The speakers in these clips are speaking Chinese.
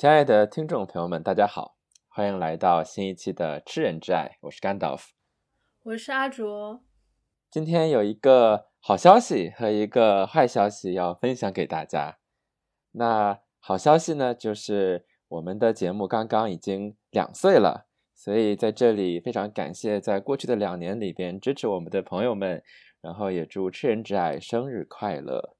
亲爱的听众朋友们，大家好，欢迎来到新一期的《吃人之爱》，我是甘道夫，我是阿卓。今天有一个好消息和一个坏消息要分享给大家。那好消息呢，就是我们的节目刚刚已经两岁了，所以在这里非常感谢在过去的两年里边支持我们的朋友们，然后也祝《吃人之爱》生日快乐。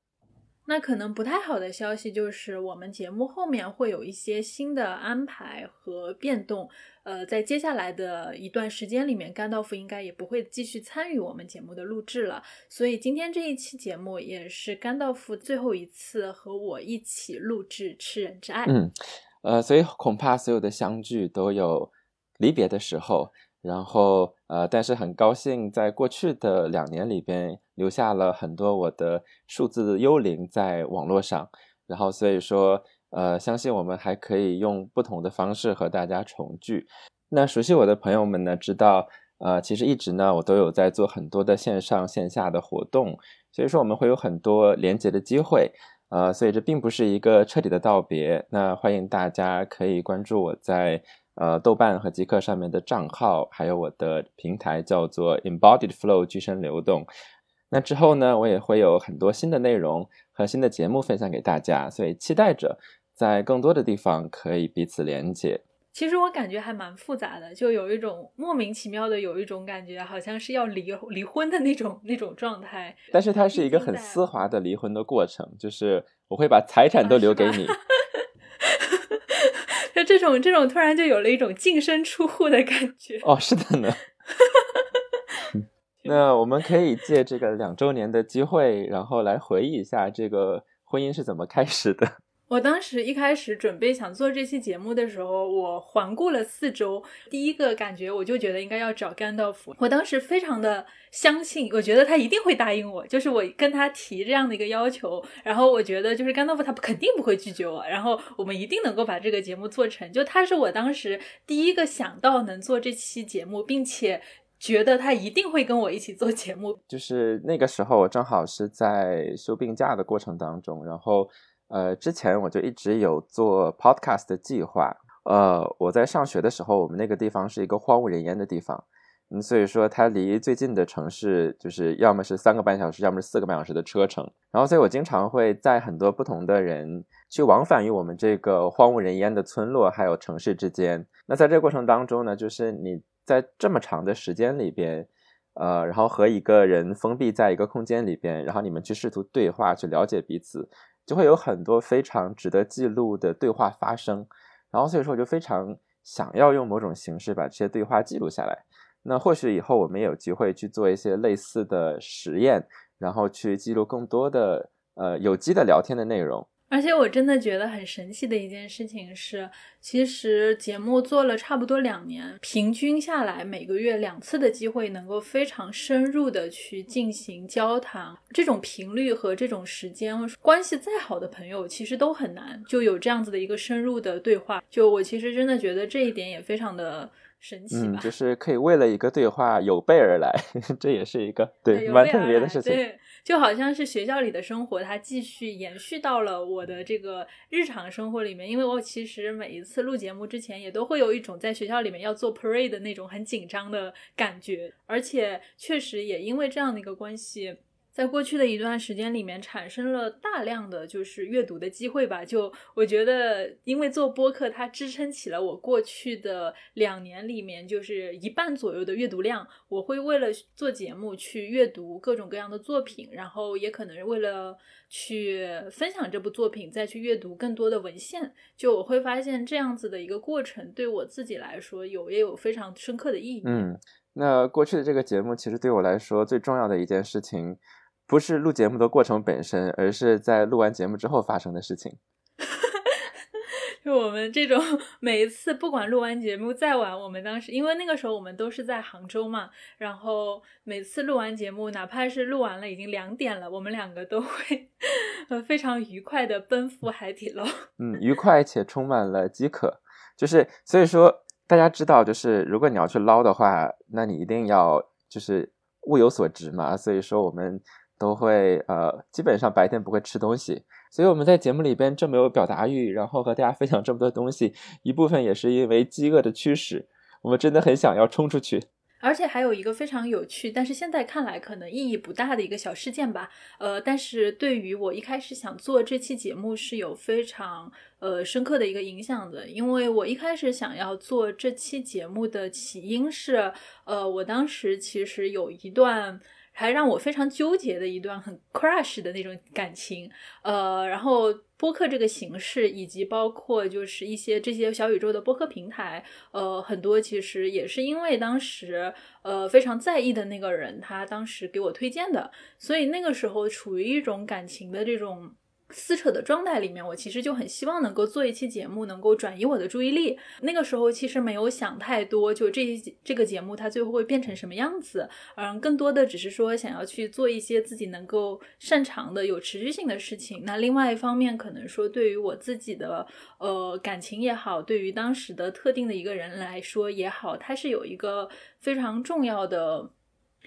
那可能不太好的消息就是，我们节目后面会有一些新的安排和变动。呃，在接下来的一段时间里面，甘道夫应该也不会继续参与我们节目的录制了。所以今天这一期节目也是甘道夫最后一次和我一起录制《吃人之爱》。嗯，呃，所以恐怕所有的相聚都有离别的时候。然后，呃，但是很高兴，在过去的两年里边，留下了很多我的数字幽灵在网络上。然后，所以说，呃，相信我们还可以用不同的方式和大家重聚。那熟悉我的朋友们呢，知道，呃，其实一直呢，我都有在做很多的线上线下的活动。所以说，我们会有很多连接的机会。呃，所以这并不是一个彻底的道别。那欢迎大家可以关注我在。呃，豆瓣和极客上面的账号，还有我的平台叫做 Embodied Flow 具身流动。那之后呢，我也会有很多新的内容和新的节目分享给大家，所以期待着在更多的地方可以彼此连接。其实我感觉还蛮复杂的，就有一种莫名其妙的有一种感觉，好像是要离离婚的那种那种状态。但是它是一个很丝滑的离婚的过程，就是我会把财产都留给你。就这种这种突然就有了一种净身出户的感觉哦，是的呢。那我们可以借这个两周年的机会，然后来回忆一下这个婚姻是怎么开始的。我当时一开始准备想做这期节目的时候，我环顾了四周，第一个感觉我就觉得应该要找甘道夫。我当时非常的相信，我觉得他一定会答应我，就是我跟他提这样的一个要求，然后我觉得就是甘道夫他肯定不会拒绝我，然后我们一定能够把这个节目做成。就他是我当时第一个想到能做这期节目，并且觉得他一定会跟我一起做节目。就是那个时候我正好是在休病假的过程当中，然后。呃，之前我就一直有做 podcast 的计划。呃，我在上学的时候，我们那个地方是一个荒无人烟的地方，嗯，所以说它离最近的城市就是要么是三个半小时，要么是四个半小时的车程。然后，所以我经常会在很多不同的人去往返于我们这个荒无人烟的村落还有城市之间。那在这个过程当中呢，就是你在这么长的时间里边，呃，然后和一个人封闭在一个空间里边，然后你们去试图对话，去了解彼此。就会有很多非常值得记录的对话发生，然后所以说我就非常想要用某种形式把这些对话记录下来。那或许以后我们也有机会去做一些类似的实验，然后去记录更多的呃有机的聊天的内容。而且我真的觉得很神奇的一件事情是，其实节目做了差不多两年，平均下来每个月两次的机会，能够非常深入的去进行交谈，这种频率和这种时间，关系再好的朋友其实都很难就有这样子的一个深入的对话。就我其实真的觉得这一点也非常的。神奇吧？就是可以为了一个对话有备而来，这也是一个对蛮特别的事情。对，就好像是学校里的生活，它继续延续到了我的这个日常生活里面。因为我其实每一次录节目之前，也都会有一种在学校里面要做 parade 的那种很紧张的感觉，而且确实也因为这样的一个关系。在过去的一段时间里面，产生了大量的就是阅读的机会吧。就我觉得，因为做播客，它支撑起了我过去的两年里面就是一半左右的阅读量。我会为了做节目去阅读各种各样的作品，然后也可能为了去分享这部作品，再去阅读更多的文献。就我会发现这样子的一个过程，对我自己来说有也有非常深刻的意义。嗯，那过去的这个节目，其实对我来说最重要的一件事情。不是录节目的过程本身，而是在录完节目之后发生的事情。就我们这种每一次，不管录完节目再晚，我们当时因为那个时候我们都是在杭州嘛，然后每次录完节目，哪怕是录完了已经两点了，我们两个都会呃非常愉快的奔赴海底捞。嗯，愉快且充满了饥渴。就是所以说，大家知道，就是如果你要去捞的话，那你一定要就是物有所值嘛。所以说我们。都会呃，基本上白天不会吃东西，所以我们在节目里边这么有表达欲，然后和大家分享这么多东西，一部分也是因为饥饿的驱使，我们真的很想要冲出去。而且还有一个非常有趣，但是现在看来可能意义不大的一个小事件吧。呃，但是对于我一开始想做这期节目是有非常呃深刻的一个影响的，因为我一开始想要做这期节目的起因是，呃，我当时其实有一段。还让我非常纠结的一段很 crush 的那种感情，呃，然后播客这个形式，以及包括就是一些这些小宇宙的播客平台，呃，很多其实也是因为当时呃非常在意的那个人，他当时给我推荐的，所以那个时候处于一种感情的这种。撕扯的状态里面，我其实就很希望能够做一期节目，能够转移我的注意力。那个时候其实没有想太多，就这这个节目它最后会变成什么样子，嗯，更多的只是说想要去做一些自己能够擅长的、有持续性的事情。那另外一方面，可能说对于我自己的呃感情也好，对于当时的特定的一个人来说也好，它是有一个非常重要的。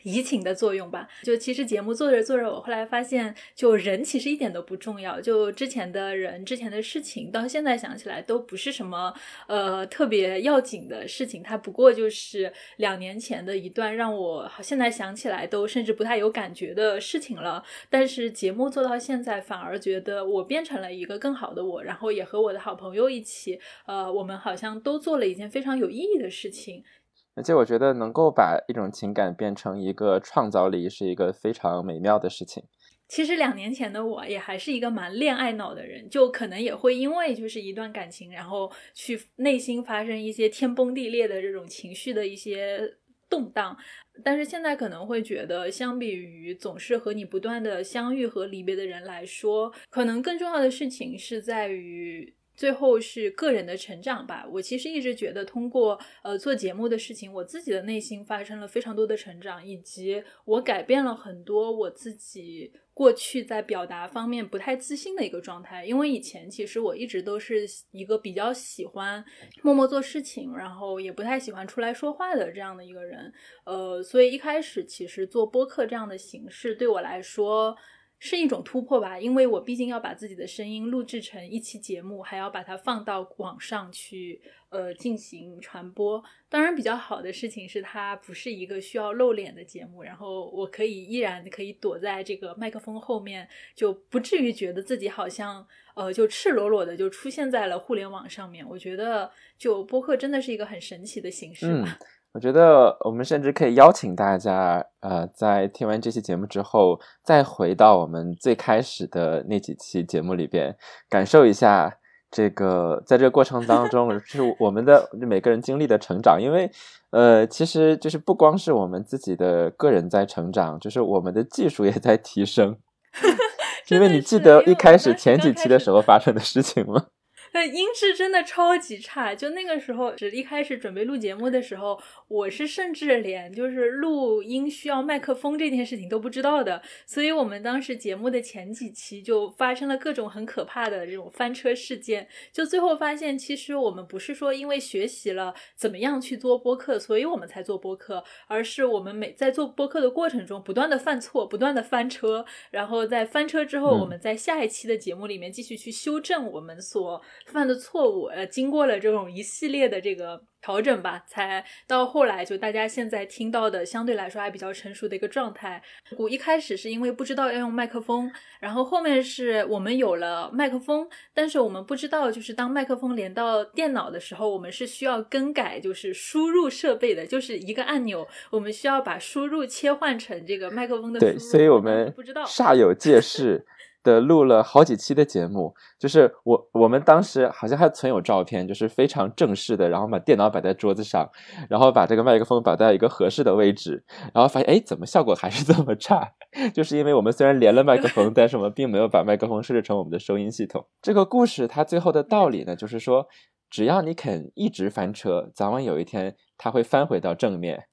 移情的作用吧，就其实节目做着做着，我后来发现，就人其实一点都不重要，就之前的人、之前的事情，到现在想起来都不是什么呃特别要紧的事情，它不过就是两年前的一段让我现在想起来都甚至不太有感觉的事情了。但是节目做到现在，反而觉得我变成了一个更好的我，然后也和我的好朋友一起，呃，我们好像都做了一件非常有意义的事情。而且我觉得能够把一种情感变成一个创造力，是一个非常美妙的事情。其实两年前的我也还是一个蛮恋爱脑的人，就可能也会因为就是一段感情，然后去内心发生一些天崩地裂的这种情绪的一些动荡。但是现在可能会觉得，相比于总是和你不断的相遇和离别的人来说，可能更重要的事情是在于。最后是个人的成长吧。我其实一直觉得，通过呃做节目的事情，我自己的内心发生了非常多的成长，以及我改变了很多我自己过去在表达方面不太自信的一个状态。因为以前其实我一直都是一个比较喜欢默默做事情，然后也不太喜欢出来说话的这样的一个人。呃，所以一开始其实做播客这样的形式对我来说。是一种突破吧，因为我毕竟要把自己的声音录制成一期节目，还要把它放到网上去，呃，进行传播。当然，比较好的事情是它不是一个需要露脸的节目，然后我可以依然可以躲在这个麦克风后面，就不至于觉得自己好像呃就赤裸裸的就出现在了互联网上面。我觉得，就播客真的是一个很神奇的形式吧。我觉得我们甚至可以邀请大家，呃，在听完这期节目之后，再回到我们最开始的那几期节目里边，感受一下这个在这个过程当中，是我们的每个人经历的成长。因为，呃，其实就是不光是我们自己的个人在成长，就是我们的技术也在提升。因为你记得一开始前几期的时候发生的事情吗？那音质真的超级差，就那个时候，只一开始准备录节目的时候，我是甚至连就是录音需要麦克风这件事情都不知道的，所以我们当时节目的前几期就发生了各种很可怕的这种翻车事件，就最后发现，其实我们不是说因为学习了怎么样去做播客，所以我们才做播客，而是我们每在做播客的过程中不断的犯错，不断的翻车，然后在翻车之后，我们在下一期的节目里面继续去修正我们所。犯的错误，呃，经过了这种一系列的这个调整吧，才到后来就大家现在听到的相对来说还比较成熟的一个状态。我一开始是因为不知道要用麦克风，然后后面是我们有了麦克风，但是我们不知道就是当麦克风连到电脑的时候，我们是需要更改就是输入设备的，就是一个按钮，我们需要把输入切换成这个麦克风的。对，所以我们不知道煞有介事。的录了好几期的节目，就是我我们当时好像还存有照片，就是非常正式的，然后把电脑摆在桌子上，然后把这个麦克风摆在一个合适的位置，然后发现哎，怎么效果还是这么差？就是因为我们虽然连了麦克风，但是我们并没有把麦克风设置成我们的收音系统。这个故事它最后的道理呢，就是说，只要你肯一直翻车，早晚有一天它会翻回到正面。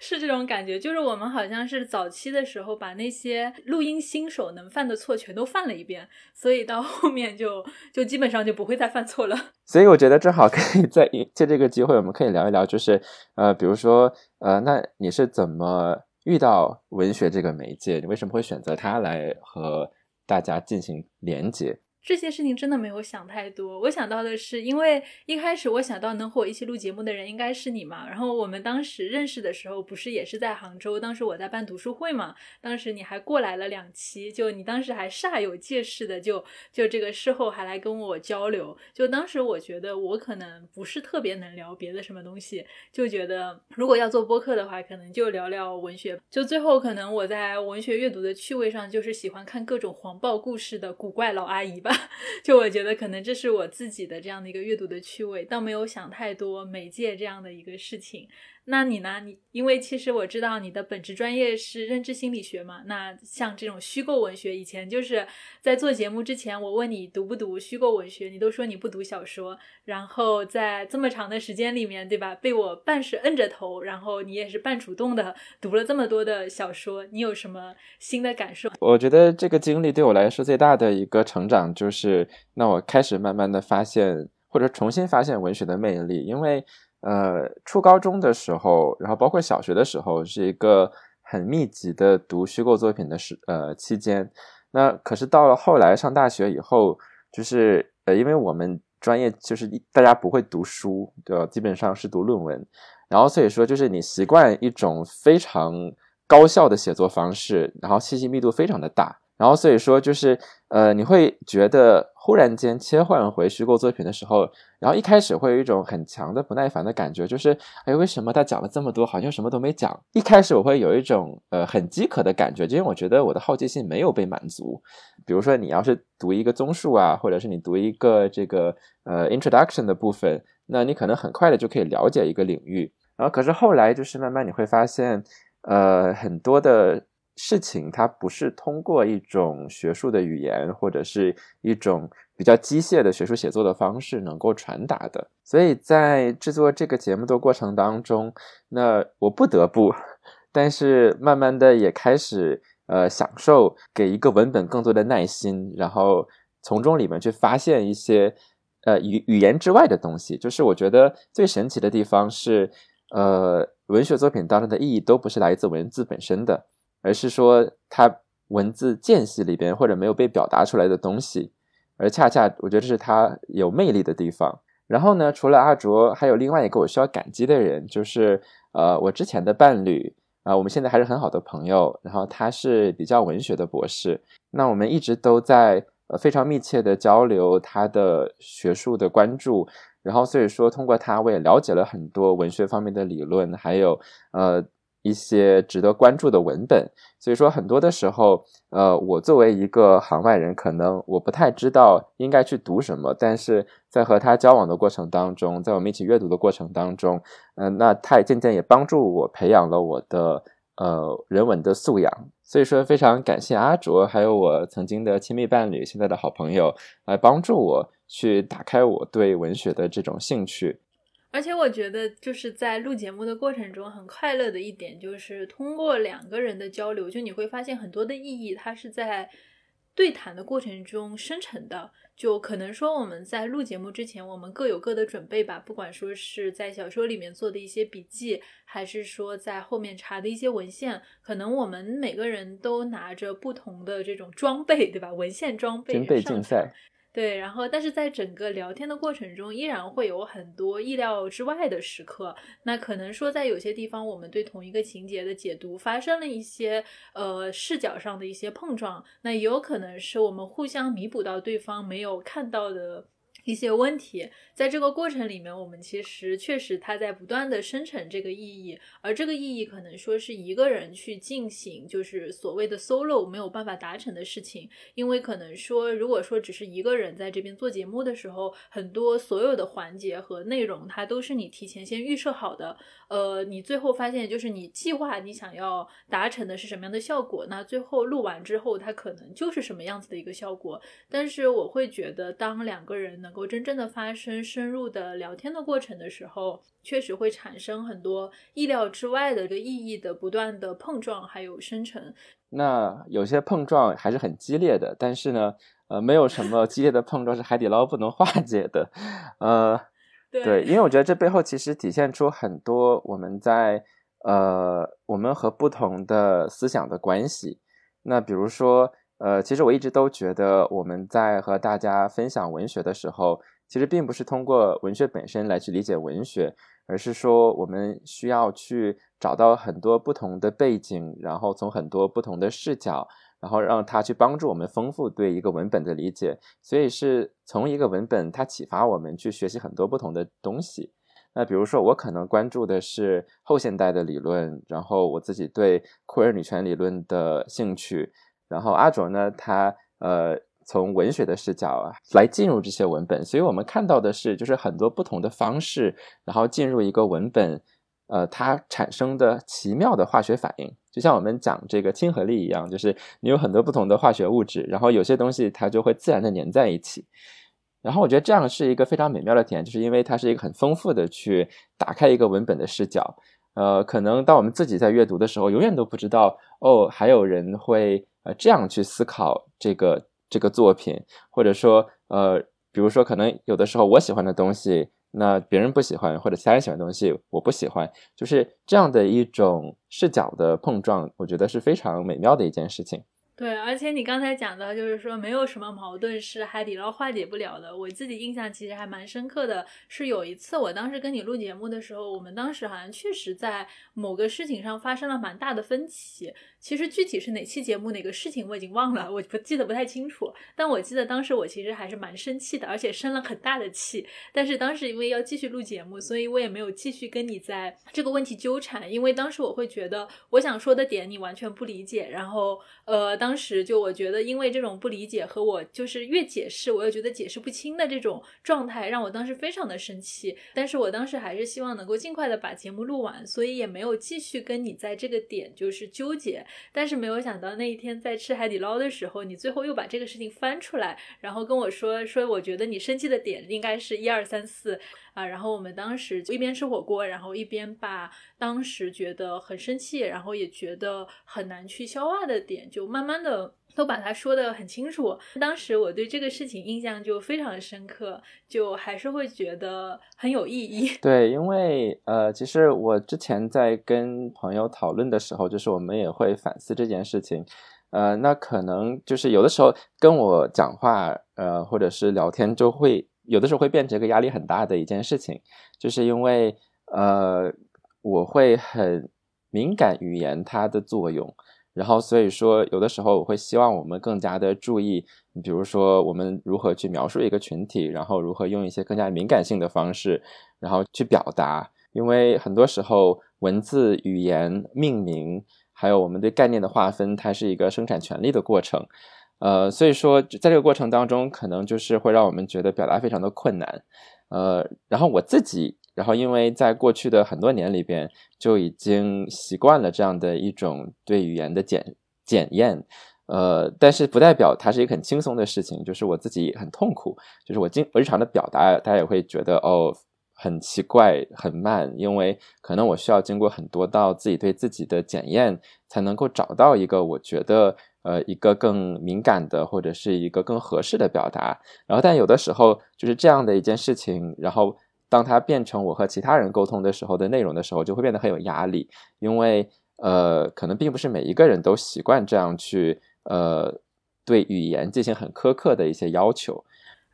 是这种感觉，就是我们好像是早期的时候把那些录音新手能犯的错全都犯了一遍，所以到后面就就基本上就不会再犯错了。所以我觉得正好可以在借这个机会，我们可以聊一聊，就是呃，比如说呃，那你是怎么遇到文学这个媒介？你为什么会选择它来和大家进行连接？这些事情真的没有想太多，我想到的是，因为一开始我想到能和我一起录节目的人应该是你嘛。然后我们当时认识的时候，不是也是在杭州？当时我在办读书会嘛，当时你还过来了两期，就你当时还煞有介事的，就就这个事后还来跟我交流。就当时我觉得我可能不是特别能聊别的什么东西，就觉得如果要做播客的话，可能就聊聊文学。就最后可能我在文学阅读的趣味上，就是喜欢看各种黄暴故事的古怪老阿姨吧。就我觉得可能这是我自己的这样的一个阅读的趣味，倒没有想太多媒介这样的一个事情。那你呢？你因为其实我知道你的本职专业是认知心理学嘛。那像这种虚构文学，以前就是在做节目之前，我问你读不读虚构文学，你都说你不读小说。然后在这么长的时间里面，对吧？被我半是摁着头，然后你也是半主动的读了这么多的小说，你有什么新的感受？我觉得这个经历对我来说最大的一个成长，就是那我开始慢慢的发现或者重新发现文学的魅力，因为。呃，初高中的时候，然后包括小学的时候，是一个很密集的读虚构作品的时呃期间。那可是到了后来上大学以后，就是呃，因为我们专业就是大家不会读书，对吧？基本上是读论文，然后所以说就是你习惯一种非常高效的写作方式，然后信息密度非常的大。然后所以说就是，呃，你会觉得忽然间切换回虚构作品的时候，然后一开始会有一种很强的不耐烦的感觉，就是，哎，为什么他讲了这么多，好像什么都没讲？一开始我会有一种呃很饥渴的感觉，因为我觉得我的好奇心没有被满足。比如说你要是读一个综述啊，或者是你读一个这个呃 introduction 的部分，那你可能很快的就可以了解一个领域。然后可是后来就是慢慢你会发现，呃，很多的。事情它不是通过一种学术的语言或者是一种比较机械的学术写作的方式能够传达的，所以在制作这个节目的过程当中，那我不得不，但是慢慢的也开始呃享受给一个文本更多的耐心，然后从中里面去发现一些呃语语言之外的东西，就是我觉得最神奇的地方是，呃文学作品当中的意义都不是来自文字本身的。而是说，它文字间隙里边或者没有被表达出来的东西，而恰恰我觉得这是它有魅力的地方。然后呢，除了阿卓，还有另外一个我需要感激的人，就是呃，我之前的伴侣啊，我们现在还是很好的朋友。然后他是比较文学的博士，那我们一直都在呃非常密切的交流他的学术的关注。然后所以说，通过他，我也了解了很多文学方面的理论，还有呃。一些值得关注的文本，所以说很多的时候，呃，我作为一个行外人，可能我不太知道应该去读什么，但是在和他交往的过程当中，在我们一起阅读的过程当中，嗯，那他也渐渐也帮助我培养了我的呃人文的素养，所以说非常感谢阿卓，还有我曾经的亲密伴侣，现在的好朋友，来帮助我去打开我对文学的这种兴趣。而且我觉得，就是在录节目的过程中，很快乐的一点就是通过两个人的交流，就你会发现很多的意义，它是在对谈的过程中生成的。就可能说我们在录节目之前，我们各有各的准备吧，不管说是在小说里面做的一些笔记，还是说在后面查的一些文献，可能我们每个人都拿着不同的这种装备，对吧？文献装备，军备竞赛。对，然后但是在整个聊天的过程中，依然会有很多意料之外的时刻。那可能说在有些地方，我们对同一个情节的解读发生了一些呃视角上的一些碰撞，那也有可能是我们互相弥补到对方没有看到的。一些问题，在这个过程里面，我们其实确实它在不断的生成这个意义，而这个意义可能说是一个人去进行，就是所谓的 solo 没有办法达成的事情，因为可能说，如果说只是一个人在这边做节目的时候，很多所有的环节和内容，它都是你提前先预设好的。呃，你最后发现就是你计划你想要达成的是什么样的效果，那最后录完之后，它可能就是什么样子的一个效果。但是我会觉得，当两个人能够真正的发生深入的聊天的过程的时候，确实会产生很多意料之外的一个意义的不断的碰撞还有生成。那有些碰撞还是很激烈的，但是呢，呃，没有什么激烈的碰撞是海底捞不能化解的，呃。对，因为我觉得这背后其实体现出很多我们在呃，我们和不同的思想的关系。那比如说，呃，其实我一直都觉得我们在和大家分享文学的时候，其实并不是通过文学本身来去理解文学，而是说我们需要去找到很多不同的背景，然后从很多不同的视角，然后让它去帮助我们丰富对一个文本的理解。所以是从一个文本它启发我们去学习很多不同的东西。那比如说，我可能关注的是后现代的理论，然后我自己对酷儿女权理论的兴趣，然后阿卓呢，他呃从文学的视角啊来进入这些文本，所以我们看到的是就是很多不同的方式，然后进入一个文本，呃，它产生的奇妙的化学反应，就像我们讲这个亲和力一样，就是你有很多不同的化学物质，然后有些东西它就会自然的粘在一起。然后我觉得这样是一个非常美妙的体验，就是因为它是一个很丰富的去打开一个文本的视角。呃，可能当我们自己在阅读的时候，永远都不知道哦，还有人会呃这样去思考这个这个作品，或者说呃，比如说可能有的时候我喜欢的东西，那别人不喜欢，或者其他人喜欢的东西我不喜欢，就是这样的一种视角的碰撞，我觉得是非常美妙的一件事情。对，而且你刚才讲的，就是说没有什么矛盾是海底捞化解不了的。我自己印象其实还蛮深刻的，是有一次我当时跟你录节目的时候，我们当时好像确实在某个事情上发生了蛮大的分歧。其实具体是哪期节目哪个事情我已经忘了，我不记得不太清楚。但我记得当时我其实还是蛮生气的，而且生了很大的气。但是当时因为要继续录节目，所以我也没有继续跟你在这个问题纠缠，因为当时我会觉得我想说的点你完全不理解，然后呃。当时就我觉得，因为这种不理解和我就是越解释，我又觉得解释不清的这种状态，让我当时非常的生气。但是我当时还是希望能够尽快的把节目录完，所以也没有继续跟你在这个点就是纠结。但是没有想到那一天在吃海底捞的时候，你最后又把这个事情翻出来，然后跟我说说，我觉得你生气的点应该是一二三四。啊，然后我们当时就一边吃火锅，然后一边把当时觉得很生气，然后也觉得很难去消化的点，就慢慢的都把它说的很清楚。当时我对这个事情印象就非常深刻，就还是会觉得很有意义。对，因为呃，其实我之前在跟朋友讨论的时候，就是我们也会反思这件事情。呃，那可能就是有的时候跟我讲话，呃，或者是聊天，就会。有的时候会变成一个压力很大的一件事情，就是因为呃，我会很敏感语言它的作用，然后所以说有的时候我会希望我们更加的注意，比如说我们如何去描述一个群体，然后如何用一些更加敏感性的方式，然后去表达，因为很多时候文字、语言、命名，还有我们对概念的划分，它是一个生产权利的过程。呃，所以说，在这个过程当中，可能就是会让我们觉得表达非常的困难。呃，然后我自己，然后因为在过去的很多年里边，就已经习惯了这样的一种对语言的检检验。呃，但是不代表它是一个很轻松的事情，就是我自己很痛苦，就是我经我日常的表达，大家也会觉得哦很奇怪、很慢，因为可能我需要经过很多道自己对自己的检验，才能够找到一个我觉得。呃，一个更敏感的，或者是一个更合适的表达。然后，但有的时候就是这样的一件事情，然后当它变成我和其他人沟通的时候的内容的时候，就会变得很有压力，因为呃，可能并不是每一个人都习惯这样去呃对语言进行很苛刻的一些要求。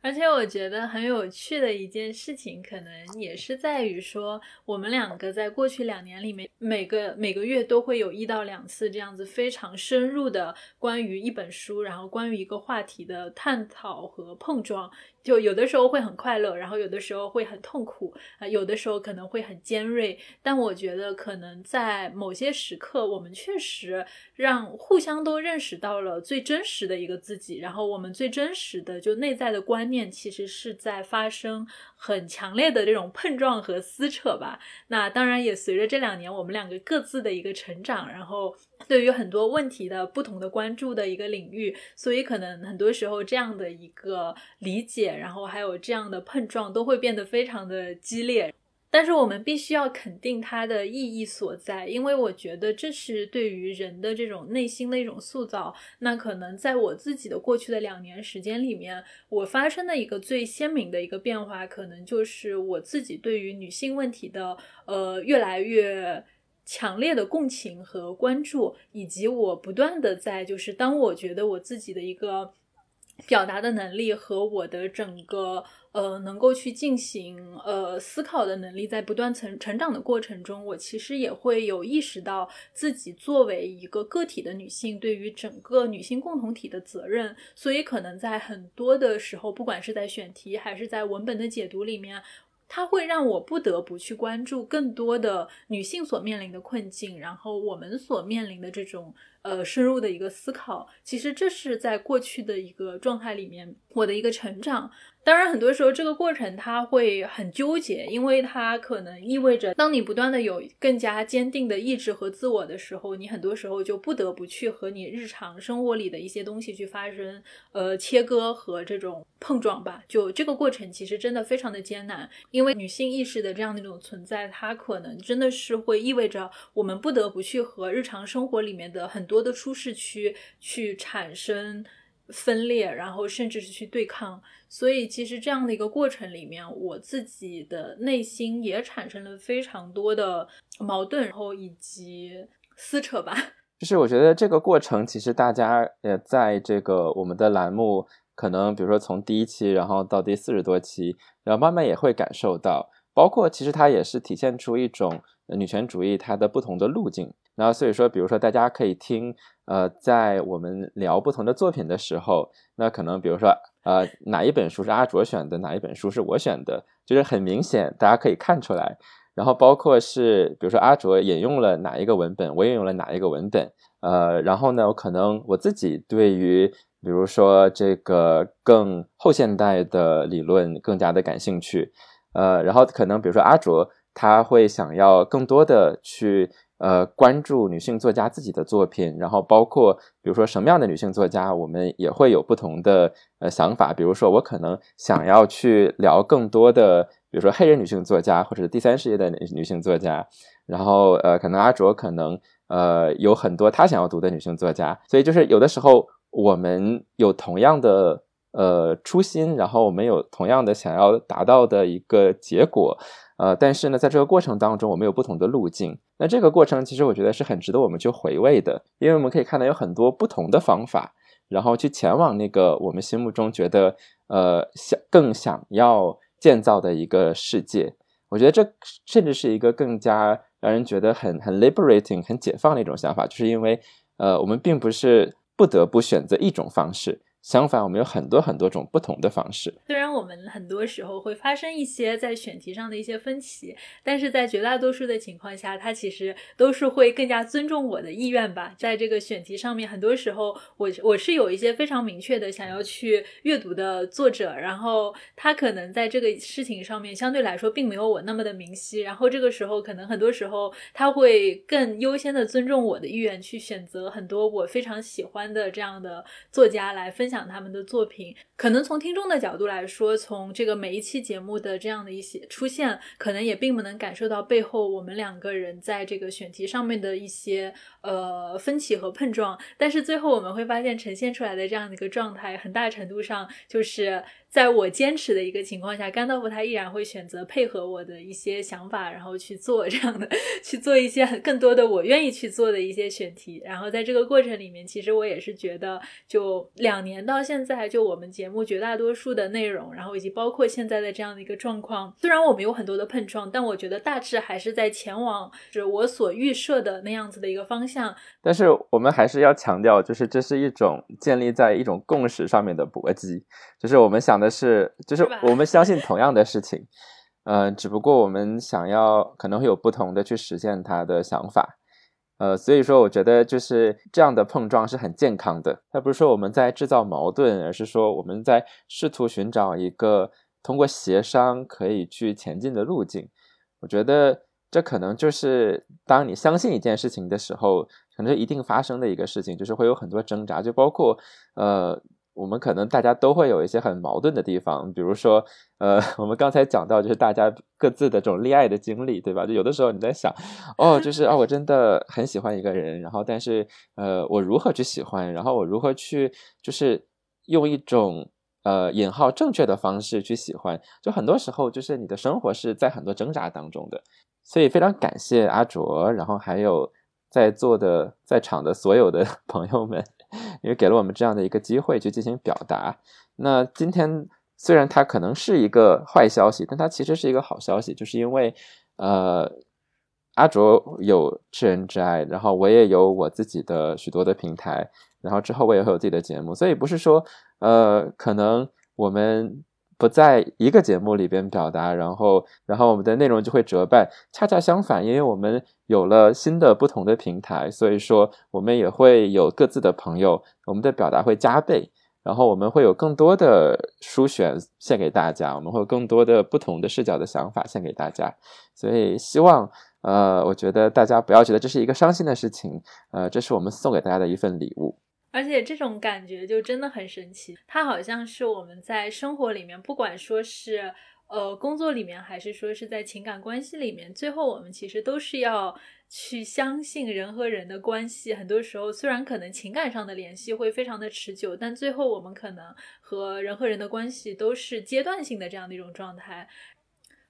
而且我觉得很有趣的一件事情，可能也是在于说，我们两个在过去两年里面，每个每个月都会有一到两次这样子非常深入的关于一本书，然后关于一个话题的探讨和碰撞。就有的时候会很快乐，然后有的时候会很痛苦，啊，有的时候可能会很尖锐。但我觉得可能在某些时刻，我们确实让互相都认识到了最真实的一个自己，然后我们最真实的就内在的观念，其实是在发生很强烈的这种碰撞和撕扯吧。那当然也随着这两年我们两个各自的一个成长，然后。对于很多问题的不同的关注的一个领域，所以可能很多时候这样的一个理解，然后还有这样的碰撞，都会变得非常的激烈。但是我们必须要肯定它的意义所在，因为我觉得这是对于人的这种内心的一种塑造。那可能在我自己的过去的两年时间里面，我发生的一个最鲜明的一个变化，可能就是我自己对于女性问题的呃越来越。强烈的共情和关注，以及我不断的在就是当我觉得我自己的一个表达的能力和我的整个。呃，能够去进行呃思考的能力，在不断成成长的过程中，我其实也会有意识到自己作为一个个体的女性，对于整个女性共同体的责任。所以，可能在很多的时候，不管是在选题还是在文本的解读里面，它会让我不得不去关注更多的女性所面临的困境，然后我们所面临的这种呃深入的一个思考。其实，这是在过去的一个状态里面，我的一个成长。当然，很多时候这个过程它会很纠结，因为它可能意味着，当你不断的有更加坚定的意志和自我的时候，你很多时候就不得不去和你日常生活里的一些东西去发生呃切割和这种碰撞吧。就这个过程其实真的非常的艰难，因为女性意识的这样的一种存在，它可能真的是会意味着我们不得不去和日常生活里面的很多多的舒适区去产生。分裂，然后甚至是去对抗，所以其实这样的一个过程里面，我自己的内心也产生了非常多的矛盾，然后以及撕扯吧。就是我觉得这个过程，其实大家呃，在这个我们的栏目，可能比如说从第一期，然后到第四十多期，然后慢慢也会感受到，包括其实它也是体现出一种女权主义它的不同的路径。然后所以说，比如说大家可以听。呃，在我们聊不同的作品的时候，那可能比如说，呃，哪一本书是阿卓选的，哪一本书是我选的，就是很明显，大家可以看出来。然后包括是，比如说阿卓引用了哪一个文本，我引用了哪一个文本，呃，然后呢，我可能我自己对于，比如说这个更后现代的理论更加的感兴趣，呃，然后可能比如说阿卓他会想要更多的去。呃，关注女性作家自己的作品，然后包括比如说什么样的女性作家，我们也会有不同的呃想法。比如说，我可能想要去聊更多的，比如说黑人女性作家，或者是第三世界的女性作家。然后呃，可能阿卓可能呃有很多他想要读的女性作家。所以就是有的时候我们有同样的呃初心，然后我们有同样的想要达到的一个结果。呃，但是呢，在这个过程当中，我们有不同的路径。那这个过程其实我觉得是很值得我们去回味的，因为我们可以看到有很多不同的方法，然后去前往那个我们心目中觉得呃想更想要建造的一个世界。我觉得这甚至是一个更加让人觉得很很 liberating、很解放的一种想法，就是因为呃，我们并不是不得不选择一种方式。相反，我们有很多很多种不同的方式。虽然我们很多时候会发生一些在选题上的一些分歧，但是在绝大多数的情况下，他其实都是会更加尊重我的意愿吧。在这个选题上面，很多时候我我是有一些非常明确的想要去阅读的作者，然后他可能在这个事情上面相对来说并没有我那么的明晰，然后这个时候可能很多时候他会更优先的尊重我的意愿，去选择很多我非常喜欢的这样的作家来分。讲他们的作品，可能从听众的角度来说，从这个每一期节目的这样的一些出现，可能也并不能感受到背后我们两个人在这个选题上面的一些呃分歧和碰撞。但是最后我们会发现，呈现出来的这样的一个状态，很大程度上就是。在我坚持的一个情况下，甘道夫他依然会选择配合我的一些想法，然后去做这样的，去做一些更多的我愿意去做的一些选题。然后在这个过程里面，其实我也是觉得，就两年到现在，就我们节目绝大多数的内容，然后以及包括现在的这样的一个状况，虽然我们有很多的碰撞，但我觉得大致还是在前往是我所预设的那样子的一个方向。但是我们还是要强调，就是这是一种建立在一种共识上面的搏击，就是我们想。的是，就是 我们相信同样的事情，嗯，只不过我们想要可能会有不同的去实现他的想法，呃，所以说我觉得就是这样的碰撞是很健康的。它不是说我们在制造矛盾，而是说我们在试图寻找一个通过协商可以去前进的路径。我觉得这可能就是当你相信一件事情的时候，可能一定发生的一个事情，就是会有很多挣扎，就包括呃。我们可能大家都会有一些很矛盾的地方，比如说，呃，我们刚才讲到就是大家各自的这种恋爱的经历，对吧？就有的时候你在想，哦，就是哦，我真的很喜欢一个人，然后但是，呃，我如何去喜欢？然后我如何去就是用一种呃引号正确的方式去喜欢？就很多时候就是你的生活是在很多挣扎当中的。所以非常感谢阿卓，然后还有在座的在场的所有的 朋友们，因为给了我们这样的一个机会去进行表达。那今天虽然它可能是一个坏消息，但它其实是一个好消息，就是因为呃，阿卓有智人之爱，然后我也有我自己的许多的平台，然后之后我也会有自己的节目，所以不是说呃，可能我们。不在一个节目里边表达，然后，然后我们的内容就会折半。恰恰相反，因为我们有了新的不同的平台，所以说我们也会有各自的朋友，我们的表达会加倍。然后我们会有更多的书选献给大家，我们会有更多的不同的视角的想法献给大家。所以希望，呃，我觉得大家不要觉得这是一个伤心的事情，呃，这是我们送给大家的一份礼物。而且这种感觉就真的很神奇，它好像是我们在生活里面，不管说是呃工作里面，还是说是在情感关系里面，最后我们其实都是要去相信人和人的关系。很多时候，虽然可能情感上的联系会非常的持久，但最后我们可能和人和人的关系都是阶段性的这样的一种状态。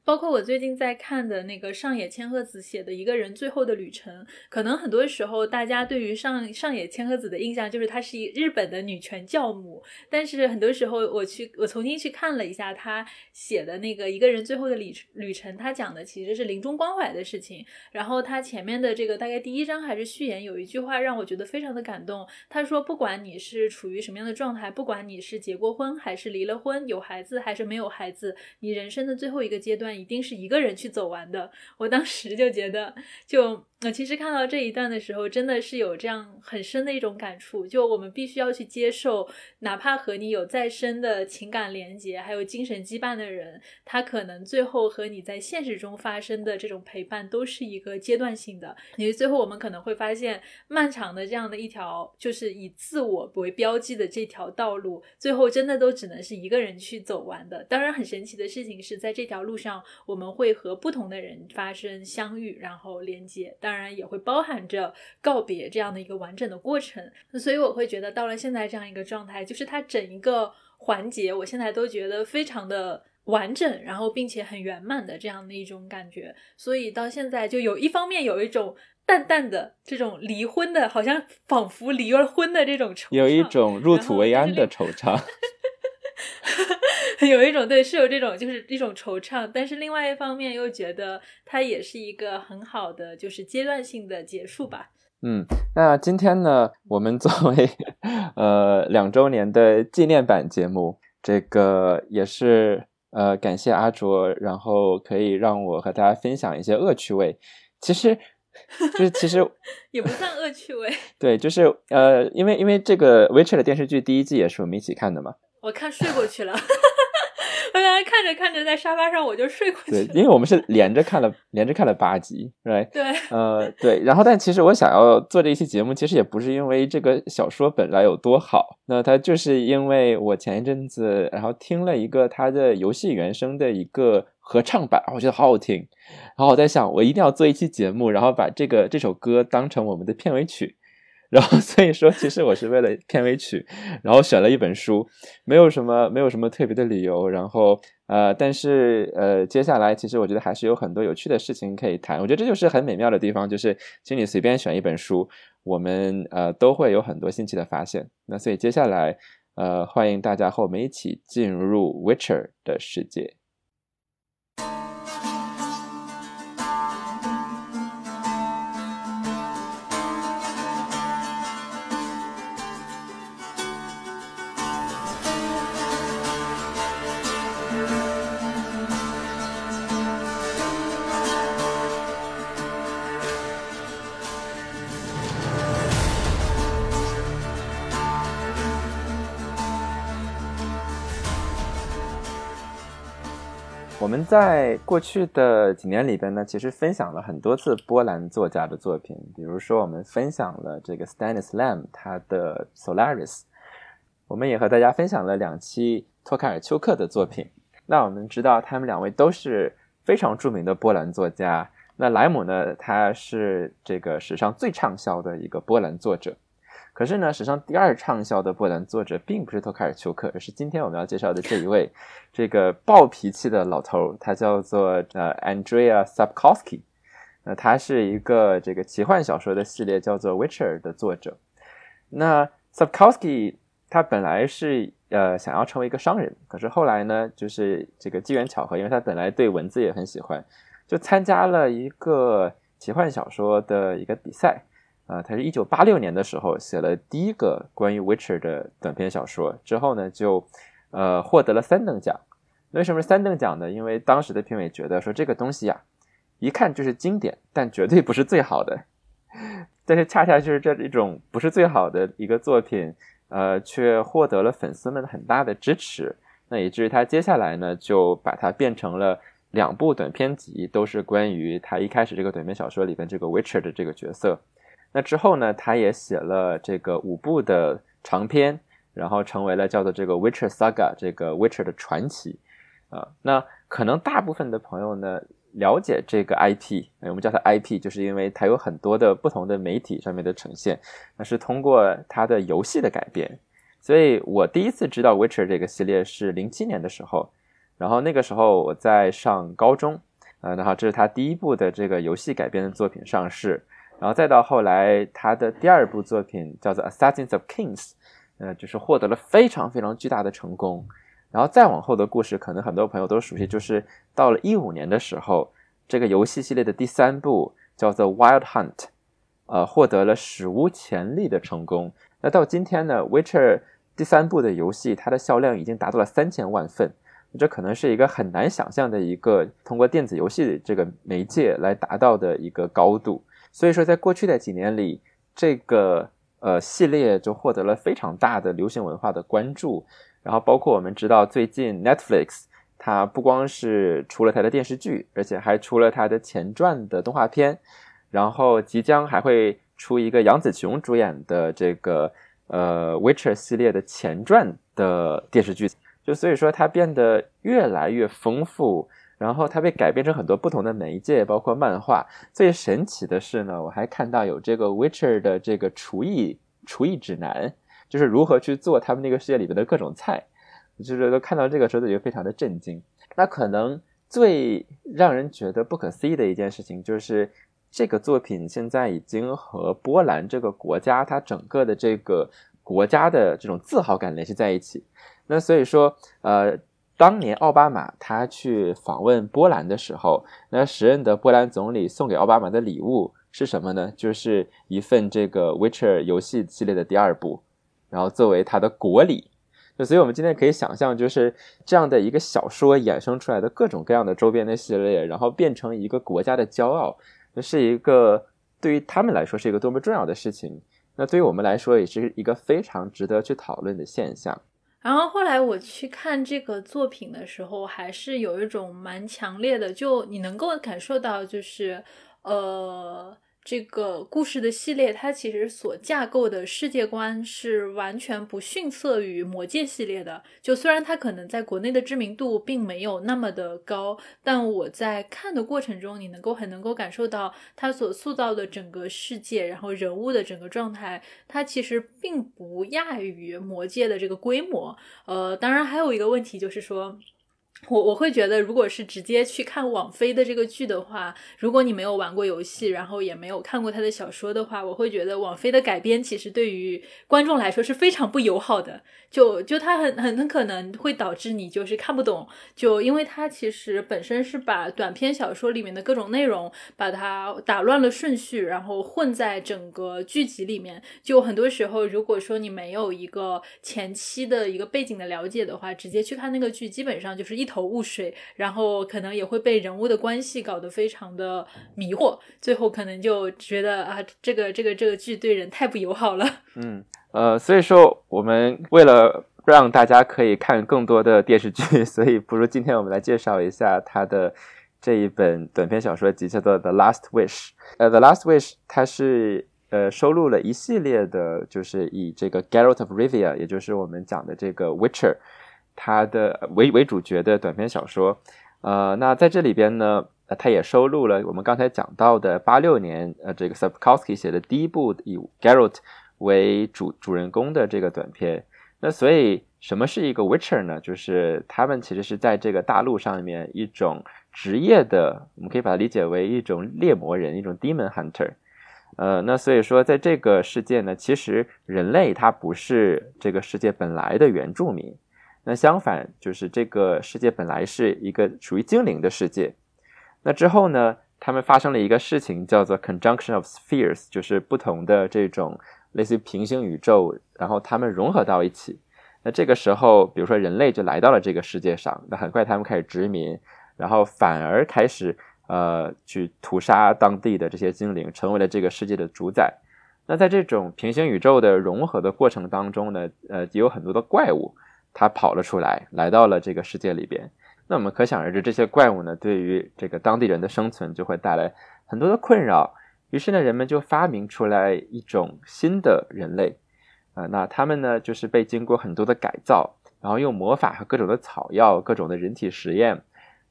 包括我最近在看的那个上野千鹤子写的一个人最后的旅程，可能很多时候大家对于上上野千鹤子的印象就是她是一日本的女权教母，但是很多时候我去我重新去看了一下她写的那个一个人最后的旅旅程，她讲的其实是临终关怀的事情。然后她前面的这个大概第一章还是序言有一句话让我觉得非常的感动，她说不管你是处于什么样的状态，不管你是结过婚还是离了婚，有孩子还是没有孩子，你人生的最后一个阶段。一定是一个人去走完的。我当时就觉得，就。那其实看到这一段的时候，真的是有这样很深的一种感触。就我们必须要去接受，哪怕和你有再深的情感连接，还有精神羁绊的人，他可能最后和你在现实中发生的这种陪伴，都是一个阶段性的。因为最后我们可能会发现，漫长的这样的一条，就是以自我为标记的这条道路，最后真的都只能是一个人去走完的。当然，很神奇的事情是在这条路上，我们会和不同的人发生相遇，然后连接。当当然也会包含着告别这样的一个完整的过程，所以我会觉得到了现在这样一个状态，就是它整一个环节，我现在都觉得非常的完整，然后并且很圆满的这样的一种感觉。所以到现在就有一方面有一种淡淡的这种离婚的，好像仿佛离了婚的这种惆怅，有一种入土为安的惆怅。有一种对，是有这种就是一种惆怅，但是另外一方面又觉得它也是一个很好的就是阶段性的结束吧。嗯，那今天呢，我们作为呃两周年的纪念版节目，这个也是呃感谢阿卓，然后可以让我和大家分享一些恶趣味。其实就是其实 也不算恶趣味，对，就是呃，因为因为这个《Witcher》的电视剧第一季也是我们一起看的嘛。我看睡过去了。我刚才看着看着，在沙发上我就睡过去了。对，因为我们是连着看了，连着看了八集，right？对，呃，对。然后，但其实我想要做这一期节目，其实也不是因为这个小说本来有多好，那它就是因为我前一阵子，然后听了一个它的游戏原声的一个合唱版，我觉得好好听。然后我在想，我一定要做一期节目，然后把这个这首歌当成我们的片尾曲。然后，所以说，其实我是为了片尾曲，然后选了一本书，没有什么，没有什么特别的理由。然后，呃，但是，呃，接下来，其实我觉得还是有很多有趣的事情可以谈。我觉得这就是很美妙的地方，就是请你随便选一本书，我们呃都会有很多新奇的发现。那所以接下来，呃，欢迎大家和我们一起进入 Witcher 的世界。我们在过去的几年里边呢，其实分享了很多次波兰作家的作品，比如说我们分享了这个 Stanis Lam 他的 Solaris，我们也和大家分享了两期托卡尔丘克的作品。那我们知道他们两位都是非常著名的波兰作家。那莱姆呢，他是这个史上最畅销的一个波兰作者。可是呢，史上第二畅销的波兰作者并不是托卡尔丘克，而是今天我们要介绍的这一位，这个暴脾气的老头，他叫做呃 Andrea Sapkowski。那他是一个这个奇幻小说的系列叫做《Witcher》的作者。那 Sapkowski 他本来是呃想要成为一个商人，可是后来呢，就是这个机缘巧合，因为他本来对文字也很喜欢，就参加了一个奇幻小说的一个比赛。啊，他是一九八六年的时候写了第一个关于 Witcher 的短篇小说，之后呢就呃获得了三等奖。为什么三等奖呢？因为当时的评委觉得说这个东西呀，一看就是经典，但绝对不是最好的。但是恰恰就是这一种不是最好的一个作品，呃，却获得了粉丝们很大的支持。那以至于他接下来呢，就把它变成了两部短篇集，都是关于他一开始这个短篇小说里边这个 Witcher 的这个角色。那之后呢，他也写了这个五部的长篇，然后成为了叫做这个 Witcher Saga 这个 Witcher 的传奇。啊，那可能大部分的朋友呢了解这个 IP，我们叫它 IP，就是因为它有很多的不同的媒体上面的呈现，那是通过它的游戏的改编。所以我第一次知道 Witcher 这个系列是零七年的时候，然后那个时候我在上高中，呃，然后这是他第一部的这个游戏改编的作品上市，然后再到后来他的第二部作品叫做 Assassins of Kings，呃，就是获得了非常非常巨大的成功。然后再往后的故事，可能很多朋友都熟悉，就是到了一五年的时候，这个游戏系列的第三部叫做《Wild Hunt》，呃，获得了史无前例的成功。那到今天呢，《Witcher》第三部的游戏，它的销量已经达到了三千万份，这可能是一个很难想象的一个通过电子游戏这个媒介来达到的一个高度。所以说，在过去的几年里，这个呃系列就获得了非常大的流行文化的关注。然后包括我们知道，最近 Netflix 它不光是出了它的电视剧，而且还出了它的前传的动画片，然后即将还会出一个杨紫琼主演的这个呃 Witcher 系列的前传的电视剧，就所以说它变得越来越丰富，然后它被改编成很多不同的媒介，包括漫画。最神奇的是呢，我还看到有这个 Witcher 的这个厨艺厨艺指南。就是如何去做他们那个世界里边的各种菜，就是都看到这个时候就非常的震惊。那可能最让人觉得不可思议的一件事情，就是这个作品现在已经和波兰这个国家它整个的这个国家的这种自豪感联系在一起。那所以说，呃，当年奥巴马他去访问波兰的时候，那时任的波兰总理送给奥巴马的礼物是什么呢？就是一份这个《Witcher》游戏系列的第二部。然后作为他的国礼，就所以我们今天可以想象，就是这样的一个小说衍生出来的各种各样的周边的系列，然后变成一个国家的骄傲，这是一个对于他们来说是一个多么重要的事情。那对于我们来说，也是一个非常值得去讨论的现象。然后后来我去看这个作品的时候，还是有一种蛮强烈的，就你能够感受到，就是呃。这个故事的系列，它其实所架构的世界观是完全不逊色于魔戒系列的。就虽然它可能在国内的知名度并没有那么的高，但我在看的过程中，你能够很能够感受到它所塑造的整个世界，然后人物的整个状态，它其实并不亚于魔戒的这个规模。呃，当然还有一个问题就是说。我我会觉得，如果是直接去看网飞的这个剧的话，如果你没有玩过游戏，然后也没有看过他的小说的话，我会觉得网飞的改编其实对于观众来说是非常不友好的。就就它很很很可能会导致你就是看不懂，就因为它其实本身是把短篇小说里面的各种内容把它打乱了顺序，然后混在整个剧集里面。就很多时候，如果说你没有一个前期的一个背景的了解的话，直接去看那个剧，基本上就是一。一头雾水，然后可能也会被人物的关系搞得非常的迷惑，最后可能就觉得啊，这个这个这个剧对人太不友好了。嗯，呃，所以说我们为了让大家可以看更多的电视剧，所以不如今天我们来介绍一下他的这一本短篇小说集，叫做《The Last Wish》。呃，《The Last Wish》它是呃收录了一系列的，就是以这个 Geralt of Rivia，也就是我们讲的这个 Witcher。他的为为主角的短篇小说，呃，那在这里边呢，他也收录了我们刚才讲到的八六年，呃，这个 Sapkowski 写的第一部以 Geralt 为主主人公的这个短片。那所以，什么是一个 Witcher 呢？就是他们其实是在这个大陆上面一种职业的，我们可以把它理解为一种猎魔人，一种 demon hunter。呃，那所以说，在这个世界呢，其实人类它不是这个世界本来的原住民。那相反，就是这个世界本来是一个属于精灵的世界。那之后呢，他们发生了一个事情，叫做 conjunction of spheres，就是不同的这种类似于平行宇宙，然后他们融合到一起。那这个时候，比如说人类就来到了这个世界上，那很快他们开始殖民，然后反而开始。呃，去屠杀当地的这些精灵，成为了这个世界的主宰。那在这种平行宇宙的融合的过程当中呢，呃，也有很多的怪物，它跑了出来，来到了这个世界里边。那我们可想而知，这些怪物呢，对于这个当地人的生存就会带来很多的困扰。于是呢，人们就发明出来一种新的人类，啊，那他们呢，就是被经过很多的改造，然后用魔法和各种的草药、各种的人体实验。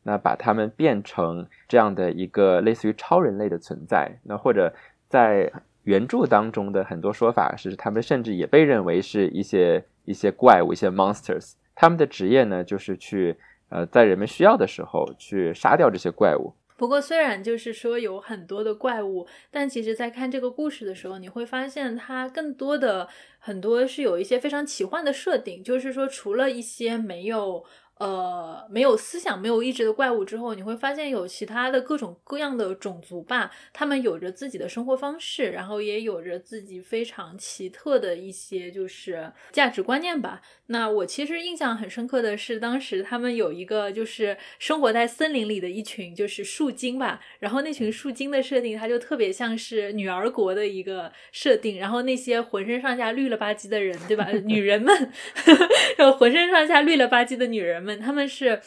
那把他们变成这样的一个类似于超人类的存在，那或者在原著当中的很多说法是，他们甚至也被认为是一些一些怪物，一些 monsters。他们的职业呢，就是去呃，在人们需要的时候去杀掉这些怪物。不过，虽然就是说有很多的怪物，但其实，在看这个故事的时候，你会发现它更多的很多是有一些非常奇幻的设定，就是说，除了一些没有。呃，没有思想、没有意志的怪物之后，你会发现有其他的各种各样的种族吧，他们有着自己的生活方式，然后也有着自己非常奇特的一些就是价值观念吧。那我其实印象很深刻的是，当时他们有一个就是生活在森林里的一群就是树精吧，然后那群树精的设定，它就特别像是女儿国的一个设定，然后那些浑身上下绿了吧唧的人，对吧？女人们，然后浑身上下绿了吧唧的女人们。他们是，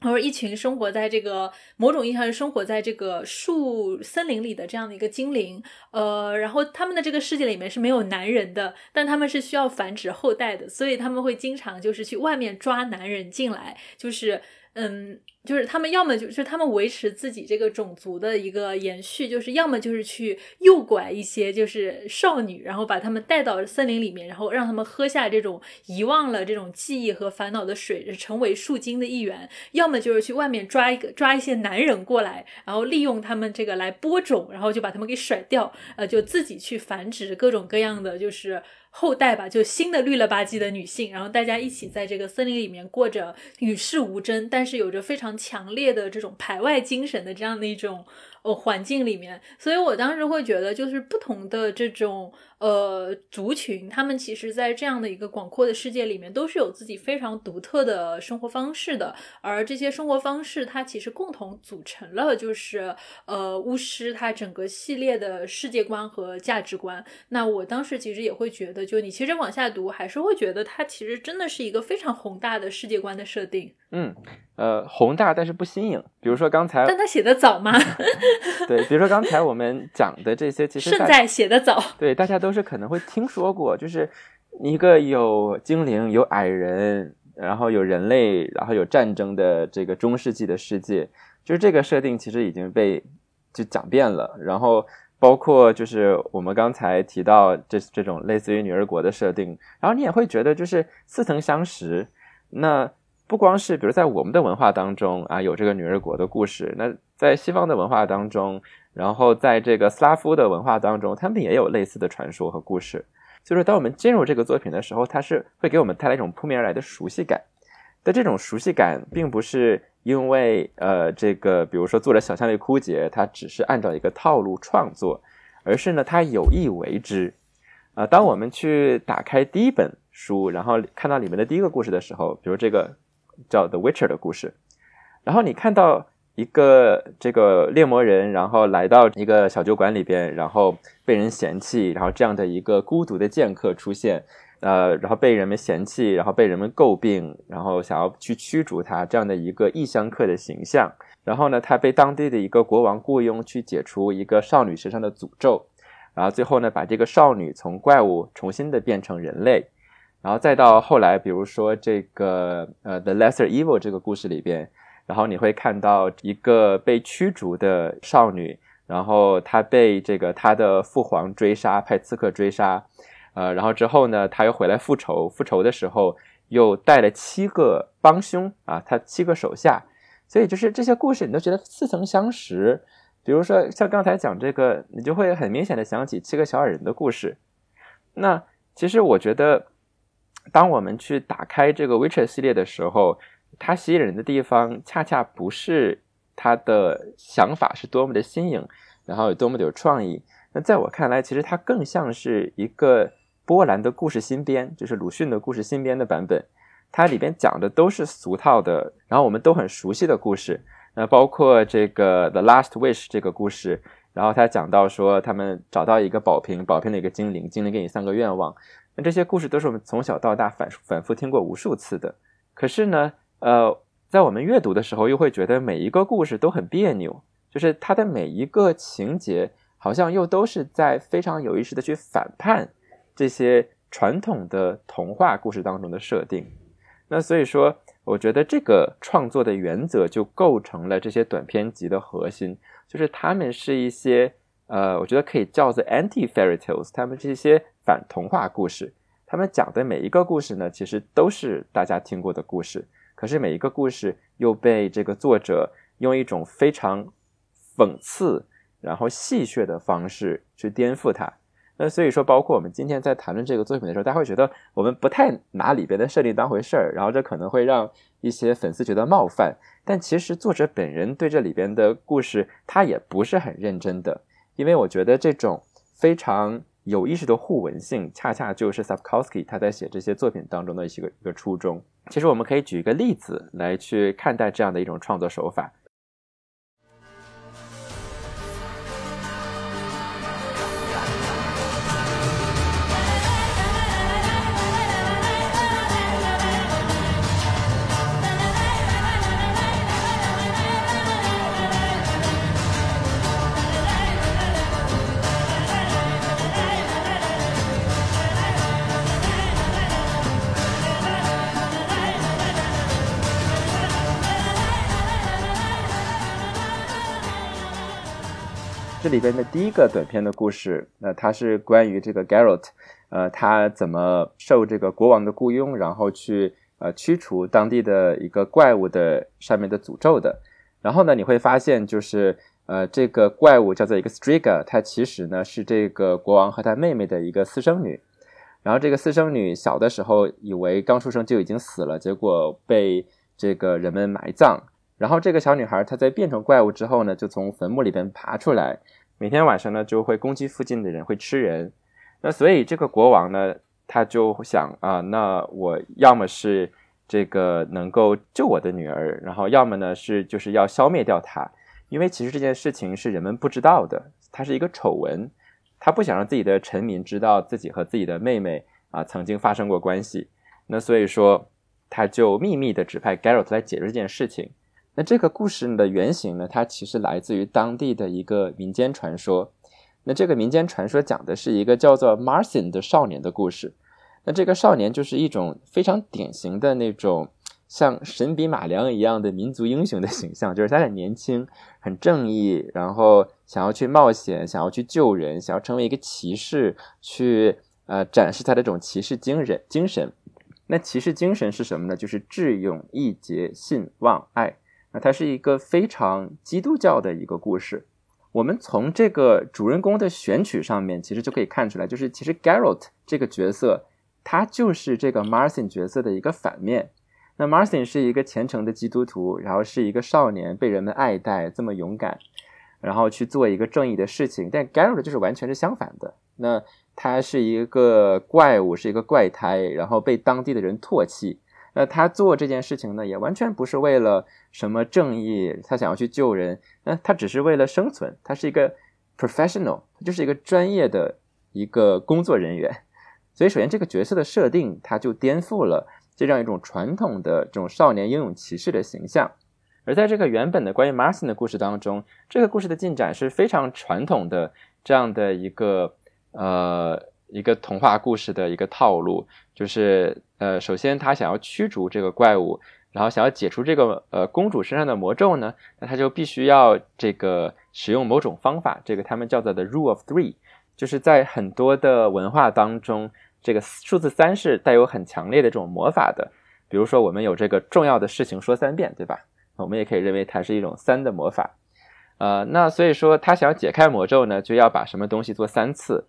他说一群生活在这个某种意义上是生活在这个树森林里的这样的一个精灵，呃，然后他们的这个世界里面是没有男人的，但他们是需要繁殖后代的，所以他们会经常就是去外面抓男人进来，就是嗯。就是他们要么就是他们维持自己这个种族的一个延续，就是要么就是去诱拐一些就是少女，然后把他们带到森林里面，然后让他们喝下这种遗忘了这种记忆和烦恼的水，成为树精的一员；要么就是去外面抓一个抓一些男人过来，然后利用他们这个来播种，然后就把他们给甩掉，呃，就自己去繁殖各种各样的就是。后代吧，就新的绿了吧唧的女性，然后大家一起在这个森林里面过着与世无争，但是有着非常强烈的这种排外精神的这样的一种。呃，环境里面，所以我当时会觉得，就是不同的这种呃族群，他们其实，在这样的一个广阔的世界里面，都是有自己非常独特的生活方式的。而这些生活方式，它其实共同组成了，就是呃巫师它整个系列的世界观和价值观。那我当时其实也会觉得，就你其实往下读，还是会觉得它其实真的是一个非常宏大的世界观的设定。嗯。呃，宏大但是不新颖。比如说刚才，但他写的早吗？对，比如说刚才我们讲的这些，其实 胜在写的早。对，大家都是可能会听说过，就是一个有精灵、有矮人，然后有人类，然后有战争的这个中世纪的世界，就是这个设定其实已经被就讲遍了。然后包括就是我们刚才提到这这种类似于女儿国的设定，然后你也会觉得就是似曾相识。那不光是，比如在我们的文化当中啊，有这个女儿国的故事。那在西方的文化当中，然后在这个斯拉夫的文化当中，他们也有类似的传说和故事。所以说，当我们进入这个作品的时候，它是会给我们带来一种扑面而来的熟悉感。但这种熟悉感，并不是因为呃，这个比如说作者想象力枯竭，他只是按照一个套路创作，而是呢，他有意为之。啊，当我们去打开第一本书，然后看到里面的第一个故事的时候，比如这个。叫《The Witcher》的故事，然后你看到一个这个猎魔人，然后来到一个小酒馆里边，然后被人嫌弃，然后这样的一个孤独的剑客出现，呃，然后被人们嫌弃，然后被人们诟病，然后想要去驱逐他这样的一个异乡客的形象。然后呢，他被当地的一个国王雇佣去解除一个少女身上的诅咒，然后最后呢，把这个少女从怪物重新的变成人类。然后再到后来，比如说这个呃，《The Lesser Evil》这个故事里边，然后你会看到一个被驱逐的少女，然后她被这个她的父皇追杀，派刺客追杀，呃，然后之后呢，她又回来复仇，复仇的时候又带了七个帮凶啊，她七个手下，所以就是这些故事你都觉得似曾相识。比如说像刚才讲这个，你就会很明显的想起七个小矮人的故事。那其实我觉得，当我们去打开这个 Witcher 系列的时候，它吸引人的地方恰恰不是它的想法是多么的新颖，然后有多么的有创意。那在我看来，其实它更像是一个波兰的故事新编，就是鲁迅的故事新编的版本。它里边讲的都是俗套的，然后我们都很熟悉的故事。那包括这个《The Last Wish》这个故事，然后他讲到说，他们找到一个宝瓶，宝瓶的一个精灵，精灵给你三个愿望。那这些故事都是我们从小到大反反复听过无数次的。可是呢，呃，在我们阅读的时候，又会觉得每一个故事都很别扭，就是它的每一个情节，好像又都是在非常有意识的去反叛这些传统的童话故事当中的设定。那所以说。我觉得这个创作的原则就构成了这些短篇集的核心，就是他们是一些呃，我觉得可以叫做 anti fairy tales，他们是一些反童话故事。他们讲的每一个故事呢，其实都是大家听过的故事，可是每一个故事又被这个作者用一种非常讽刺然后戏谑的方式去颠覆它。那所以说，包括我们今天在谈论这个作品的时候，大家会觉得我们不太拿里边的设定当回事儿，然后这可能会让一些粉丝觉得冒犯。但其实作者本人对这里边的故事，他也不是很认真的，因为我觉得这种非常有意识的互文性，恰恰就是 Sapkowski 他在写这些作品当中的一个一个初衷。其实我们可以举一个例子来去看待这样的一种创作手法。里边的第一个短片的故事，那它是关于这个 Garrett，呃，他怎么受这个国王的雇佣，然后去呃驱除当地的一个怪物的上面的诅咒的。然后呢，你会发现就是呃这个怪物叫做一个 Striga，它其实呢是这个国王和他妹妹的一个私生女。然后这个私生女小的时候以为刚出生就已经死了，结果被这个人们埋葬。然后这个小女孩她在变成怪物之后呢，就从坟墓里边爬出来，每天晚上呢就会攻击附近的人，会吃人。那所以这个国王呢，他就想啊，那我要么是这个能够救我的女儿，然后要么呢是就是要消灭掉她，因为其实这件事情是人们不知道的，它是一个丑闻，他不想让自己的臣民知道自己和自己的妹妹啊曾经发生过关系。那所以说，他就秘密的指派 Garrett 来解决这件事情。那这个故事的原型呢？它其实来自于当地的一个民间传说。那这个民间传说讲的是一个叫做 Martin 的少年的故事。那这个少年就是一种非常典型的那种像神笔马良一样的民族英雄的形象，就是他很年轻、很正义，然后想要去冒险、想要去救人、想要成为一个骑士，去呃展示他的这种骑士精神。精神。那骑士精神是什么呢？就是智勇、义节、信望、爱。那它是一个非常基督教的一个故事。我们从这个主人公的选取上面，其实就可以看出来，就是其实 Garrett 这个角色，他就是这个 Martin 角色的一个反面。那 Martin 是一个虔诚的基督徒，然后是一个少年，被人们爱戴，这么勇敢，然后去做一个正义的事情。但 Garrett 就是完全是相反的。那他是一个怪物，是一个怪胎，然后被当地的人唾弃。那他做这件事情呢，也完全不是为了什么正义，他想要去救人，那他只是为了生存。他是一个 professional，他就是一个专业的一个工作人员。所以，首先这个角色的设定，他就颠覆了这样一种传统的这种少年英勇骑士的形象。而在这个原本的关于 Martin 的故事当中，这个故事的进展是非常传统的这样的一个呃。一个童话故事的一个套路，就是呃，首先他想要驱逐这个怪物，然后想要解除这个呃公主身上的魔咒呢，那他就必须要这个使用某种方法，这个他们叫做的 rule of three，就是在很多的文化当中，这个数字三是带有很强烈的这种魔法的。比如说，我们有这个重要的事情说三遍，对吧？我们也可以认为它是一种三的魔法。呃，那所以说他想要解开魔咒呢，就要把什么东西做三次。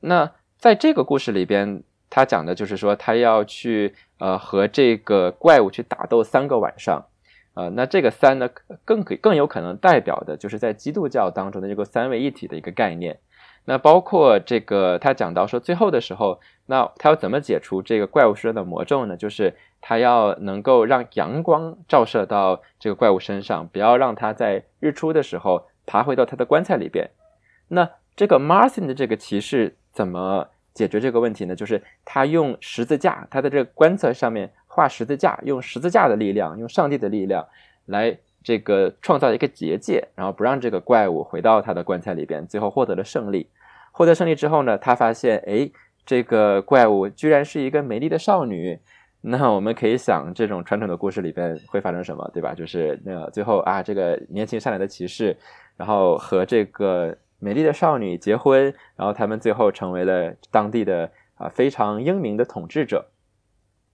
那在这个故事里边，他讲的就是说他要去呃和这个怪物去打斗三个晚上。呃，那这个三呢，更可更有可能代表的就是在基督教当中的这个三位一体的一个概念。那包括这个，他讲到说最后的时候，那他要怎么解除这个怪物身上的魔咒呢？就是他要能够让阳光照射到这个怪物身上，不要让它在日出的时候爬回到他的棺材里边。那这个 Martin 的这个骑士怎么解决这个问题呢？就是他用十字架，他的这个棺材上面画十字架，用十字架的力量，用上帝的力量来。这个创造一个结界，然后不让这个怪物回到他的棺材里边，最后获得了胜利。获得胜利之后呢，他发现，哎，这个怪物居然是一个美丽的少女。那我们可以想，这种传统的故事里边会发生什么，对吧？就是那最后啊，这个年轻善良的骑士，然后和这个美丽的少女结婚，然后他们最后成为了当地的啊非常英明的统治者。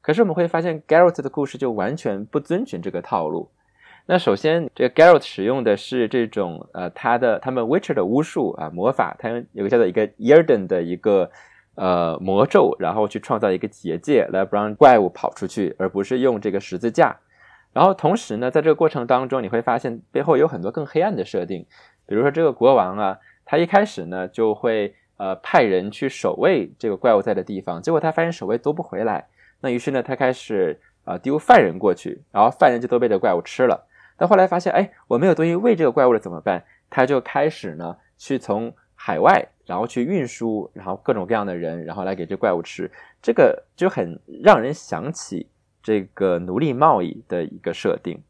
可是我们会发现，Garrett 的故事就完全不遵循这个套路。那首先，这个 Garrett 使用的是这种呃，他的他们 Witcher 的巫术啊魔法，他有个叫做一个 Yarden 的一个呃魔咒，然后去创造一个结界，来不让怪物跑出去，而不是用这个十字架。然后同时呢，在这个过程当中，你会发现背后有很多更黑暗的设定，比如说这个国王啊，他一开始呢就会呃派人去守卫这个怪物在的地方，结果他发现守卫都不回来，那于是呢他开始啊丢犯人过去，然后犯人就都被这怪物吃了。但后来发现，哎，我没有东西喂这个怪物了，怎么办？他就开始呢，去从海外，然后去运输，然后各种各样的人，然后来给这怪物吃。这个就很让人想起这个奴隶贸易的一个设定。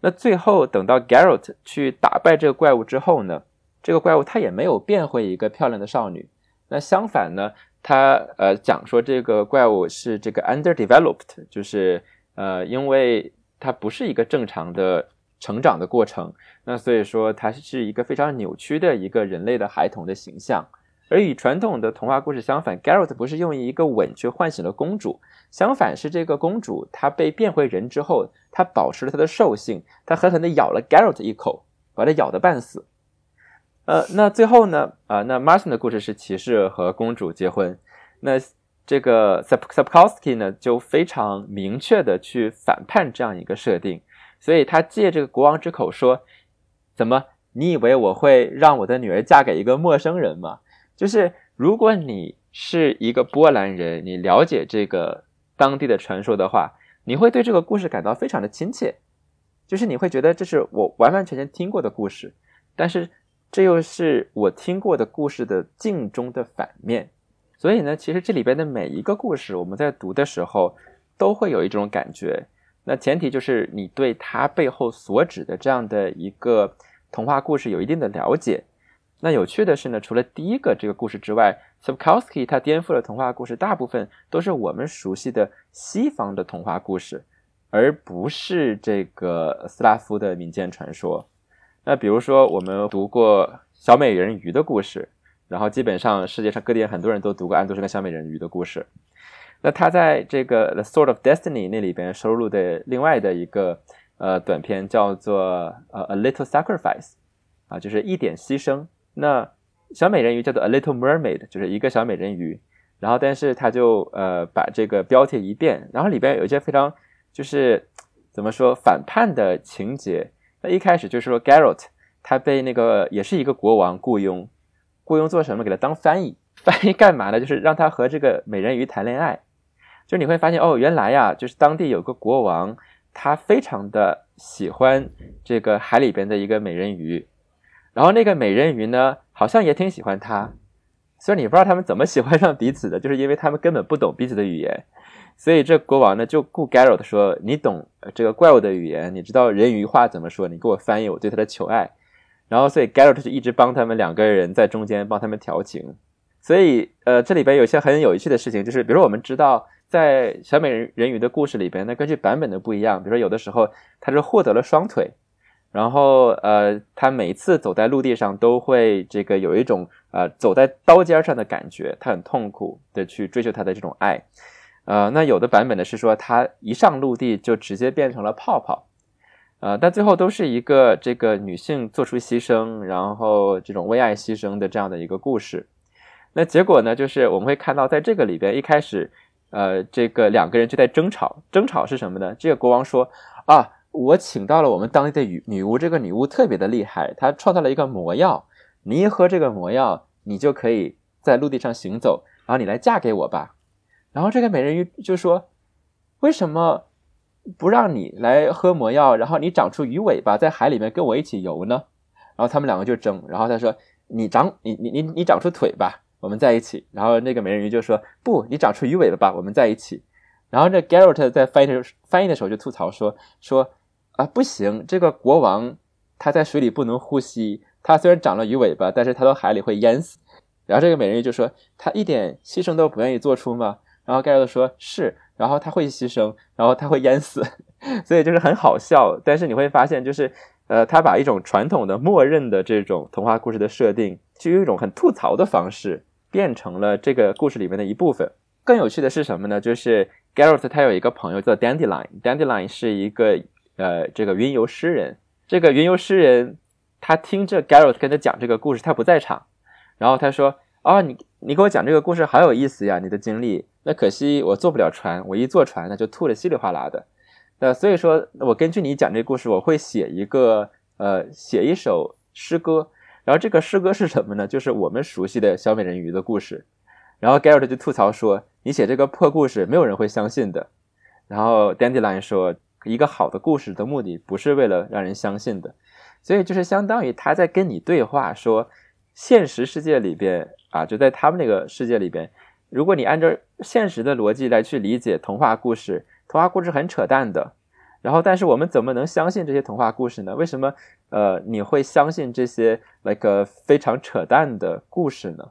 那最后等到 Garrett 去打败这个怪物之后呢，这个怪物它也没有变回一个漂亮的少女。那相反呢，他呃讲说这个怪物是这个 underdeveloped，就是呃因为它不是一个正常的。成长的过程，那所以说它是一个非常扭曲的一个人类的孩童的形象，而与传统的童话故事相反，Garrett 不是用一个吻去唤醒了公主，相反是这个公主她被变回人之后，她保持了她的兽性，她狠狠地咬了 Garrett 一口，把他咬得半死。呃，那最后呢，啊，那 Martin 的故事是骑士和公主结婚，那这个 Sapkowski 呢就非常明确的去反叛这样一个设定。所以他借这个国王之口说：“怎么？你以为我会让我的女儿嫁给一个陌生人吗？就是如果你是一个波兰人，你了解这个当地的传说的话，你会对这个故事感到非常的亲切。就是你会觉得这是我完完全全听过的故事，但是这又是我听过的故事的镜中的反面。所以呢，其实这里边的每一个故事，我们在读的时候都会有一种感觉。”那前提就是你对它背后所指的这样的一个童话故事有一定的了解。那有趣的是呢，除了第一个这个故事之外，Subkowski 他颠覆了童话故事，大部分都是我们熟悉的西方的童话故事，而不是这个斯拉夫的民间传说。那比如说，我们读过小美人鱼的故事，然后基本上世界上各地很多人都读过安徒生的小美人鱼的故事。那他在这个《The Sword of Destiny》那里边收录的另外的一个呃短片叫做呃《A Little Sacrifice》，啊，就是一点牺牲。那小美人鱼叫做《A Little Mermaid》，就是一个小美人鱼。然后，但是他就呃把这个标题一变，然后里边有一些非常就是怎么说反叛的情节。那一开始就是说 Garrett 他被那个也是一个国王雇佣，雇佣做什么？给他当翻译，翻译干嘛呢？就是让他和这个美人鱼谈恋爱。就你会发现哦，原来呀，就是当地有个国王，他非常的喜欢这个海里边的一个美人鱼，然后那个美人鱼呢，好像也挺喜欢他，所以你不知道他们怎么喜欢上彼此的，就是因为他们根本不懂彼此的语言，所以这国王呢就雇 Garrett 说：“你懂这个怪物的语言，你知道人鱼话怎么说，你给我翻译我对他的求爱。”然后所以 Garrett 就一直帮他们两个人在中间帮他们调情，所以呃，这里边有些很有趣的事情，就是比如说我们知道。在小美人鱼的故事里边，那根据版本的不一样，比如说有的时候他是获得了双腿，然后呃，他每次走在陆地上都会这个有一种呃走在刀尖上的感觉，他很痛苦的去追求他的这种爱，呃，那有的版本呢是说他一上陆地就直接变成了泡泡，呃，但最后都是一个这个女性做出牺牲，然后这种为爱牺牲的这样的一个故事。那结果呢，就是我们会看到，在这个里边一开始，呃，这个两个人就在争吵，争吵是什么呢？这个国王说啊，我请到了我们当地的女女巫，这个女巫特别的厉害，她创造了一个魔药，你一喝这个魔药，你就可以在陆地上行走，然后你来嫁给我吧。然后这个美人鱼就说，为什么？不让你来喝魔药，然后你长出鱼尾巴，在海里面跟我一起游呢？然后他们两个就争，然后他说：“你长你你你你长出腿吧，我们在一起。”然后那个美人鱼就说：“不，你长出鱼尾巴吧，我们在一起。”然后这 Garrett 在翻译的翻译的时候就吐槽说：“说啊，不行，这个国王他在水里不能呼吸，他虽然长了鱼尾巴，但是他到海里会淹死。”然后这个美人鱼就说：“他一点牺牲都不愿意做出吗？”然后 Garrett 说：“是。”然后他会牺牲，然后他会淹死，所以就是很好笑。但是你会发现，就是呃，他把一种传统的默认的这种童话故事的设定，就用一种很吐槽的方式变成了这个故事里面的一部分。更有趣的是什么呢？就是 Garrett 他有一个朋友叫 Dandelion，Dandelion 是一个呃这个云游诗人。这个云游诗人他听着 Garrett 跟他讲这个故事，他不在场，然后他说：“啊，你你给我讲这个故事好有意思呀，你的经历。”那可惜我坐不了船，我一坐船那就吐的稀里哗啦的。那所以说我根据你讲这故事，我会写一个呃写一首诗歌。然后这个诗歌是什么呢？就是我们熟悉的小美人鱼的故事。然后 Garrett 就吐槽说：“你写这个破故事，没有人会相信的。”然后 Dandelion 说：“一个好的故事的目的不是为了让人相信的。”所以就是相当于他在跟你对话，说现实世界里边啊，就在他们那个世界里边。如果你按照现实的逻辑来去理解童话故事，童话故事很扯淡的。然后，但是我们怎么能相信这些童话故事呢？为什么呃你会相信这些 like 非常扯淡的故事呢？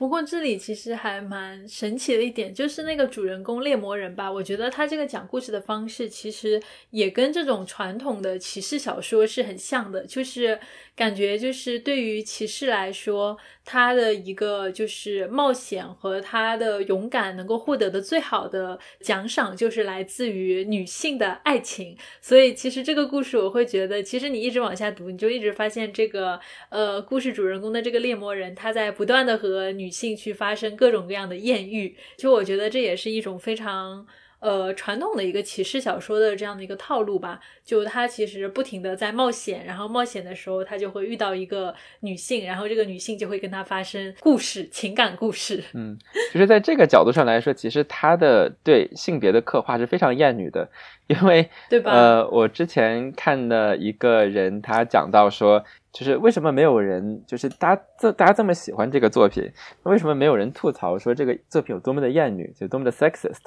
不过这里其实还蛮神奇的一点，就是那个主人公猎魔人吧，我觉得他这个讲故事的方式其实也跟这种传统的骑士小说是很像的，就是感觉就是对于骑士来说，他的一个就是冒险和他的勇敢能够获得的最好的奖赏就是来自于女性的爱情，所以其实这个故事我会觉得，其实你一直往下读，你就一直发现这个呃故事主人公的这个猎魔人他在不断的和女性去发生各种各样的艳遇，就我觉得这也是一种非常呃传统的一个骑士小说的这样的一个套路吧。就他其实不停的在冒险，然后冒险的时候他就会遇到一个女性，然后这个女性就会跟他发生故事、情感故事。嗯，就是在这个角度上来说，其实他的对性别的刻画是非常厌女的，因为对吧？呃，我之前看的一个人他讲到说。就是为什么没有人，就是大家这大家这么喜欢这个作品，为什么没有人吐槽说这个作品有多么的厌女，就多么的 sexist？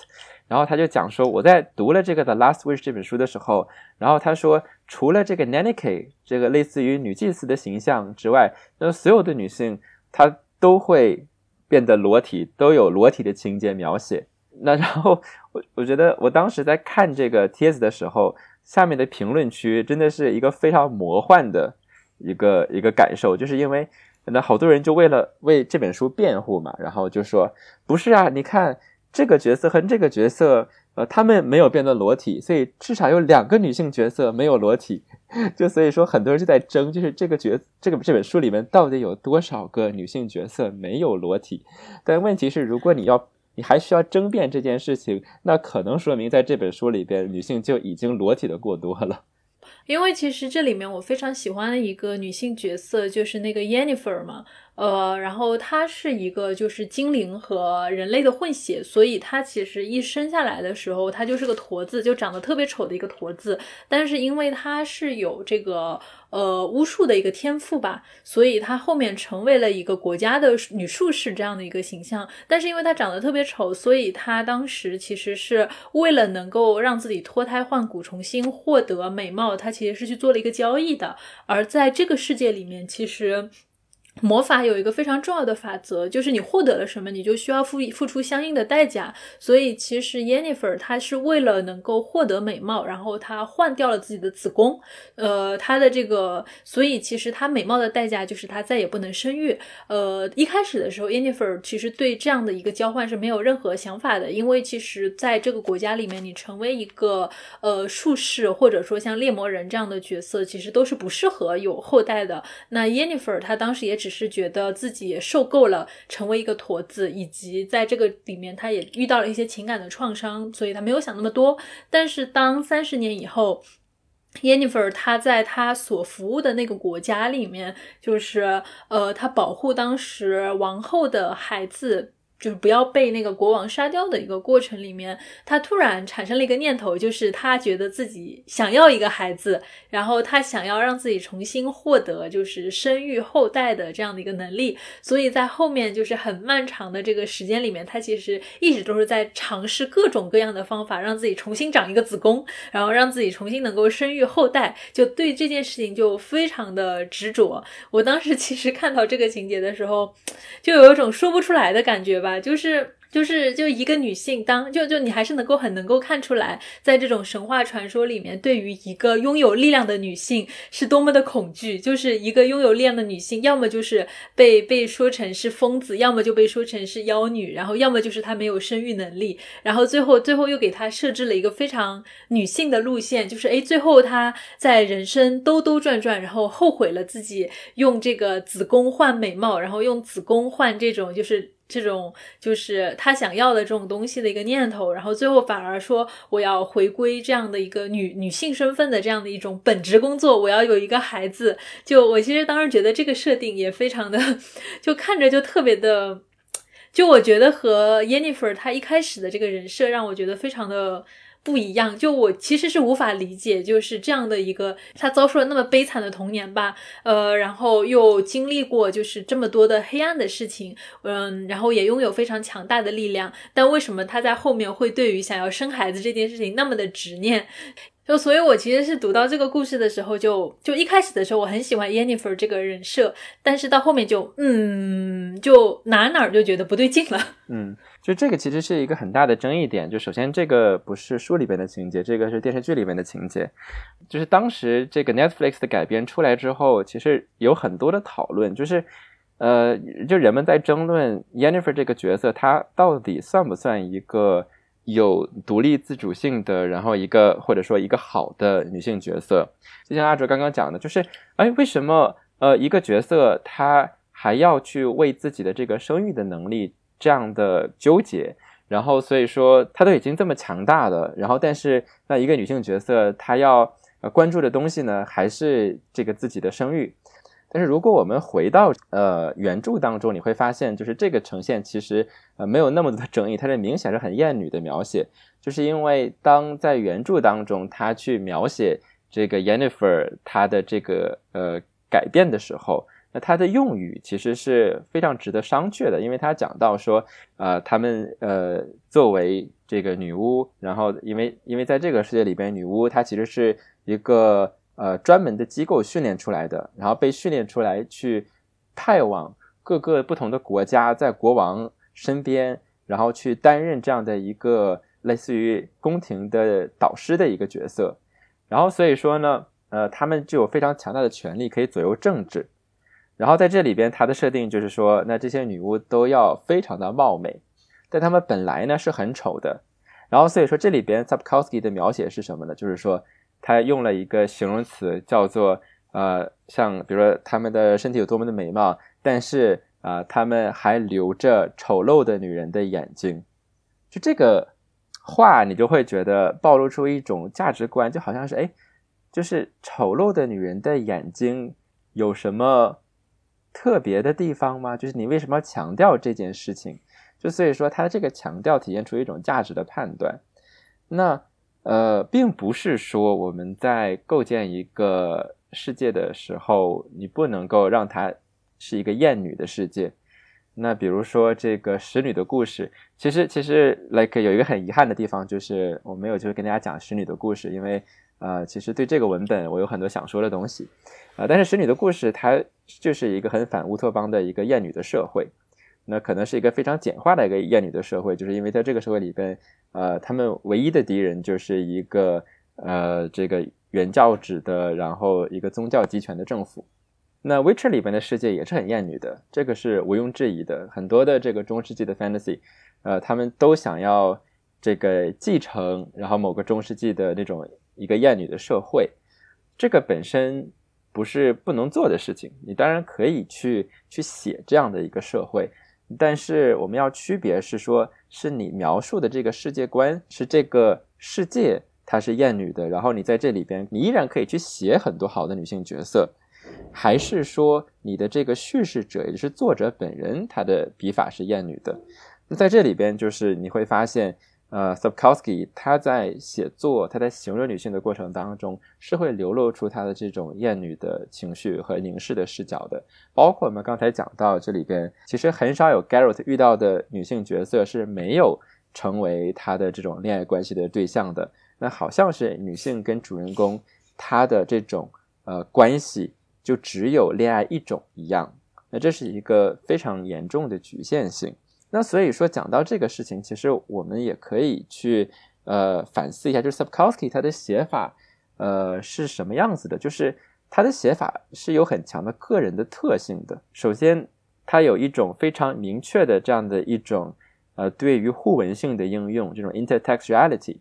然后他就讲说，我在读了这个《The Last Wish》这本书的时候，然后他说，除了这个 Nanny 这个类似于女祭司的形象之外，那所有的女性她都会变得裸体，都有裸体的情节描写。那然后我我觉得我当时在看这个帖子的时候，下面的评论区真的是一个非常魔幻的。一个一个感受，就是因为那好多人就为了为这本书辩护嘛，然后就说不是啊，你看这个角色和这个角色，呃，他们没有变得裸体，所以至少有两个女性角色没有裸体，就所以说很多人就在争，就是这个角这个这本书里面到底有多少个女性角色没有裸体？但问题是，如果你要你还需要争辩这件事情，那可能说明在这本书里边，女性就已经裸体的过多了。因为其实这里面我非常喜欢的一个女性角色就是那个 Jennifer 嘛。呃，然后她是一个就是精灵和人类的混血，所以她其实一生下来的时候，她就是个驼子，就长得特别丑的一个驼子。但是因为它是有这个呃巫术的一个天赋吧，所以她后面成为了一个国家的女术士这样的一个形象。但是因为她长得特别丑，所以她当时其实是为了能够让自己脱胎换骨，重新获得美貌，她其实是去做了一个交易的。而在这个世界里面，其实。魔法有一个非常重要的法则，就是你获得了什么，你就需要付付出相应的代价。所以其实 Yennefer 她是为了能够获得美貌，然后她换掉了自己的子宫。呃，她的这个，所以其实她美貌的代价就是她再也不能生育。呃，一开始的时候，Yennefer 其实对这样的一个交换是没有任何想法的，因为其实在这个国家里面，你成为一个呃术士，或者说像猎魔人这样的角色，其实都是不适合有后代的。那 Yennefer 她当时也只是觉得自己也受够了成为一个驼子，以及在这个里面，他也遇到了一些情感的创伤，所以他没有想那么多。但是当三十年以后，Jennifer 他在他所服务的那个国家里面，就是呃，他保护当时王后的孩子。就是不要被那个国王杀掉的一个过程里面，他突然产生了一个念头，就是他觉得自己想要一个孩子，然后他想要让自己重新获得就是生育后代的这样的一个能力，所以在后面就是很漫长的这个时间里面，他其实一直都是在尝试各种各样的方法，让自己重新长一个子宫，然后让自己重新能够生育后代，就对这件事情就非常的执着。我当时其实看到这个情节的时候，就有一种说不出来的感觉吧。就是就是就一个女性当就就你还是能够很能够看出来，在这种神话传说里面，对于一个拥有力量的女性是多么的恐惧。就是一个拥有力量的女性，要么就是被被说成是疯子，要么就被说成是妖女，然后要么就是她没有生育能力，然后最后最后又给她设置了一个非常女性的路线，就是诶，最后她在人生兜兜转转，然后后悔了自己用这个子宫换美貌，然后用子宫换这种就是。这种就是他想要的这种东西的一个念头，然后最后反而说我要回归这样的一个女女性身份的这样的一种本职工作，我要有一个孩子。就我其实当时觉得这个设定也非常的，就看着就特别的，就我觉得和 Jennifer 她一开始的这个人设让我觉得非常的。不一样，就我其实是无法理解，就是这样的一个他遭受了那么悲惨的童年吧，呃，然后又经历过就是这么多的黑暗的事情，嗯，然后也拥有非常强大的力量，但为什么他在后面会对于想要生孩子这件事情那么的执念？就所以，我其实是读到这个故事的时候，就就一开始的时候，我很喜欢 Jennifer 这个人设，但是到后面就嗯，就哪哪就觉得不对劲了。嗯，就这个其实是一个很大的争议点。就首先，这个不是书里边的情节，这个是电视剧里面的情节。就是当时这个 Netflix 的改编出来之后，其实有很多的讨论，就是呃，就人们在争论 Yennefer 这个角色，她到底算不算一个。有独立自主性的，然后一个或者说一个好的女性角色，就像阿哲刚刚讲的，就是哎，为什么呃一个角色她还要去为自己的这个生育的能力这样的纠结？然后所以说她都已经这么强大了，然后但是那一个女性角色她要呃关注的东西呢，还是这个自己的生育。但是如果我们回到呃原著当中，你会发现，就是这个呈现其实呃没有那么多的争议，它是明显是很艳女的描写，就是因为当在原著当中，他去描写这个 Yennefer 她的这个呃改变的时候，那他的用语其实是非常值得商榷的，因为他讲到说，呃，他们呃作为这个女巫，然后因为因为在这个世界里边，女巫她其实是一个。呃，专门的机构训练出来的，然后被训练出来去派往各个不同的国家，在国王身边，然后去担任这样的一个类似于宫廷的导师的一个角色。然后所以说呢，呃，他们就有非常强大的权力可以左右政治。然后在这里边，它的设定就是说，那这些女巫都要非常的貌美，但她们本来呢是很丑的。然后所以说，这里边 Sapkowski 的描写是什么呢？就是说。他用了一个形容词，叫做呃，像比如说他们的身体有多么的美貌，但是啊，他们还留着丑陋的女人的眼睛。就这个话，你就会觉得暴露出一种价值观，就好像是哎，就是丑陋的女人的眼睛有什么特别的地方吗？就是你为什么要强调这件事情？就所以说，它这个强调体现出一种价值的判断。那。呃，并不是说我们在构建一个世界的时候，你不能够让它是一个艳女的世界。那比如说这个使女的故事，其实其实 like 有一个很遗憾的地方，就是我没有就是跟大家讲使女的故事，因为呃，其实对这个文本我有很多想说的东西啊。但是《使女的故事》它就是一个很反乌托邦的一个厌女的社会，那可能是一个非常简化的一个厌女的社会，就是因为在这个社会里边，呃，他们唯一的敌人就是一个呃这个原教旨的，然后一个宗教集权的政府。那《Witcher》里边的世界也是很厌女的，这个是毋庸置疑的。很多的这个中世纪的 fantasy，呃，他们都想要这个继承，然后某个中世纪的那种一个厌女的社会。这个本身不是不能做的事情，你当然可以去去写这样的一个社会，但是我们要区别是说，是你描述的这个世界观是这个世界它是厌女的，然后你在这里边你依然可以去写很多好的女性角色。还是说你的这个叙事者，也就是作者本人，他的笔法是厌女的。那在这里边，就是你会发现，呃 s u b k o w s k i 他在写作，他在形容女性的过程当中，是会流露出他的这种厌女的情绪和凝视的视角的。包括我们刚才讲到，这里边其实很少有 Garrett 遇到的女性角色是没有成为他的这种恋爱关系的对象的。那好像是女性跟主人公他的这种呃关系。就只有恋爱一种一样，那这是一个非常严重的局限性。那所以说讲到这个事情，其实我们也可以去呃反思一下，就是 Sapkowski 他的写法呃是什么样子的？就是他的写法是有很强的个人的特性的。首先，他有一种非常明确的这样的一种呃对于互文性的应用，这种 intertextuality。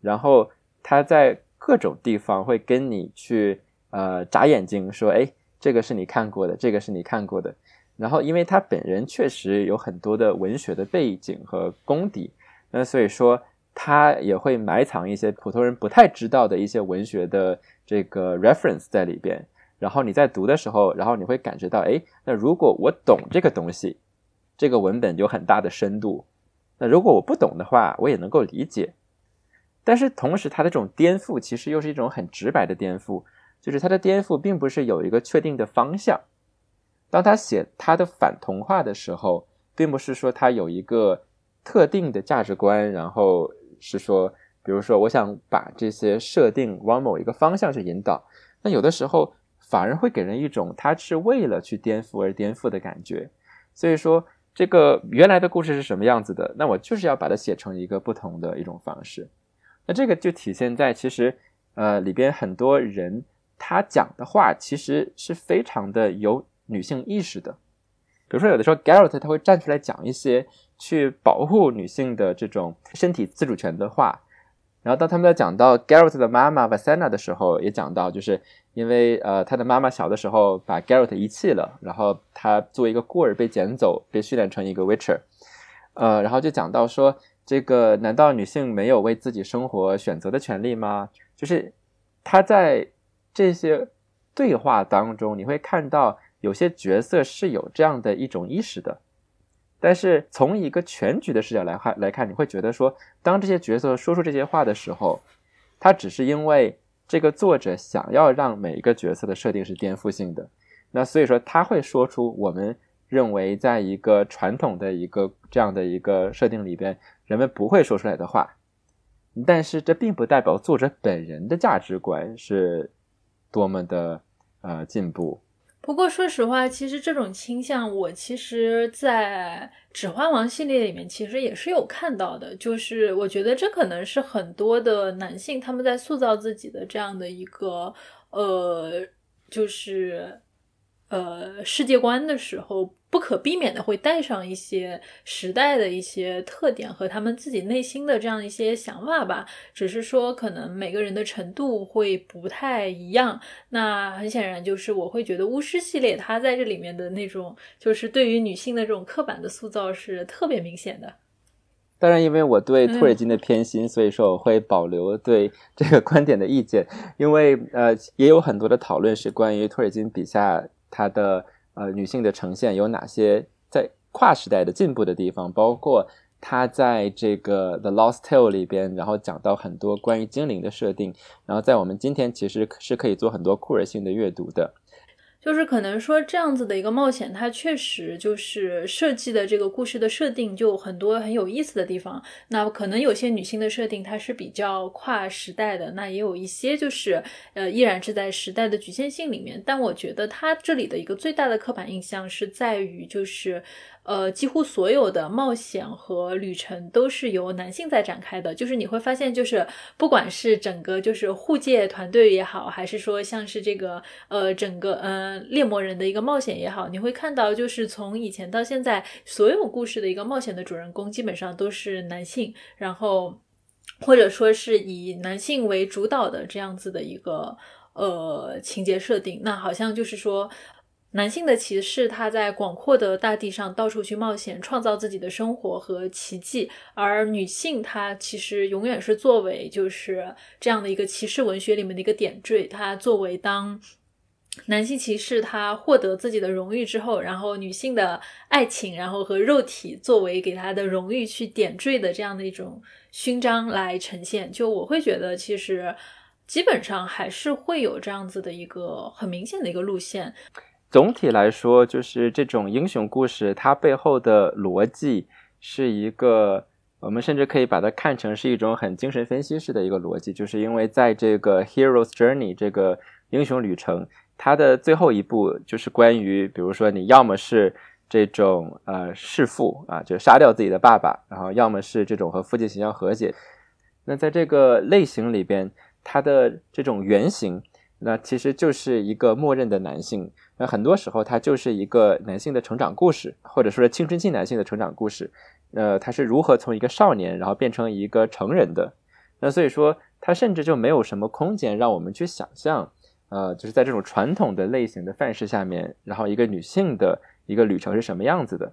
然后他在各种地方会跟你去。呃，眨眼睛说：“哎，这个是你看过的，这个是你看过的。”然后，因为他本人确实有很多的文学的背景和功底，那所以说他也会埋藏一些普通人不太知道的一些文学的这个 reference 在里边。然后你在读的时候，然后你会感觉到：哎，那如果我懂这个东西，这个文本有很大的深度；那如果我不懂的话，我也能够理解。但是同时，他的这种颠覆其实又是一种很直白的颠覆。就是他的颠覆并不是有一个确定的方向。当他写他的反童话的时候，并不是说他有一个特定的价值观，然后是说，比如说，我想把这些设定往某一个方向去引导。那有的时候反而会给人一种他是为了去颠覆而颠覆的感觉。所以说，这个原来的故事是什么样子的，那我就是要把它写成一个不同的一种方式。那这个就体现在其实，呃，里边很多人。他讲的话其实是非常的有女性意识的，比如说有的时候 Garrett 他会站出来讲一些去保护女性的这种身体自主权的话，然后当他们在讲到 Garrett 的妈妈 Vasana 的时候，也讲到就是因为呃他的妈妈小的时候把 Garrett 遗弃了，然后他作为一个孤儿被捡走，被训练成一个 Witcher，呃，然后就讲到说这个难道女性没有为自己生活选择的权利吗？就是他在。这些对话当中，你会看到有些角色是有这样的一种意识的，但是从一个全局的视角来看来看，你会觉得说，当这些角色说出这些话的时候，他只是因为这个作者想要让每一个角色的设定是颠覆性的，那所以说他会说出我们认为在一个传统的一个这样的一个设定里边，人们不会说出来的话，但是这并不代表作者本人的价值观是。多么的呃进步！不过说实话，其实这种倾向，我其实，在《指环王》系列里面，其实也是有看到的。就是我觉得这可能是很多的男性他们在塑造自己的这样的一个呃，就是呃世界观的时候。不可避免的会带上一些时代的一些特点和他们自己内心的这样一些想法吧，只是说可能每个人的程度会不太一样。那很显然就是我会觉得巫师系列它在这里面的那种就是对于女性的这种刻板的塑造是特别明显的。当然，因为我对托尔金的偏心，所以说我会保留对 这个观点的意见。因为呃，也有很多的讨论是关于托尔金笔下他的。呃，女性的呈现有哪些在跨时代的进步的地方？包括她在这个《The Lost Tale》里边，然后讲到很多关于精灵的设定，然后在我们今天其实是可以做很多酷儿性的阅读的。就是可能说这样子的一个冒险，它确实就是设计的这个故事的设定就很多很有意思的地方。那可能有些女性的设定它是比较跨时代的，那也有一些就是呃依然是在时代的局限性里面。但我觉得它这里的一个最大的刻板印象是在于就是。呃，几乎所有的冒险和旅程都是由男性在展开的。就是你会发现，就是不管是整个就是护戒团队也好，还是说像是这个呃整个呃猎魔人的一个冒险也好，你会看到，就是从以前到现在，所有故事的一个冒险的主人公基本上都是男性，然后或者说是以男性为主导的这样子的一个呃情节设定。那好像就是说。男性的骑士，他在广阔的大地上到处去冒险，创造自己的生活和奇迹；而女性，她其实永远是作为就是这样的一个骑士文学里面的一个点缀。她作为当 男性骑士，他获得自己的荣誉之后，然后女性的爱情，然后和肉体作为给他的荣誉去点缀的这样的一种勋章来呈现。就我会觉得，其实基本上还是会有这样子的一个很明显的一个路线。总体来说，就是这种英雄故事，它背后的逻辑是一个，我们甚至可以把它看成是一种很精神分析式的一个逻辑，就是因为在这个 hero's journey 这个英雄旅程，它的最后一步就是关于，比如说你要么是这种呃弑父啊，就杀掉自己的爸爸，然后要么是这种和父亲形象和解。那在这个类型里边，它的这种原型，那其实就是一个默认的男性。那很多时候，它就是一个男性的成长故事，或者说是青春期男性的成长故事。呃，他是如何从一个少年，然后变成一个成人的？那所以说，他甚至就没有什么空间让我们去想象，呃，就是在这种传统的类型的范式下面，然后一个女性的一个旅程是什么样子的。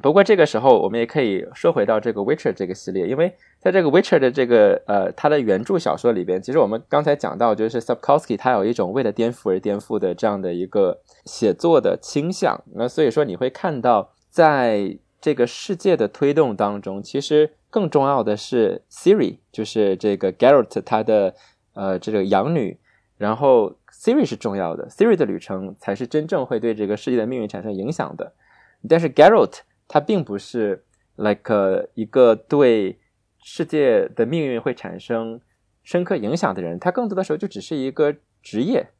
不过这个时候，我们也可以说回到这个《Witcher》这个系列，因为在这个《Witcher》的这个呃，它的原著小说里边，其实我们刚才讲到，就是 Sapkowski 他有一种为了颠覆而颠覆的这样的一个写作的倾向。那所以说，你会看到，在这个世界的推动当中，其实更重要的是 Siri，就是这个 Geralt 他的呃这个养女，然后 Siri 是重要的，Siri 的旅程才是真正会对这个世界的命运产生影响的。但是 Geralt 他并不是 like 一个对世界的命运会产生深刻影响的人，他更多的时候就只是一个职业，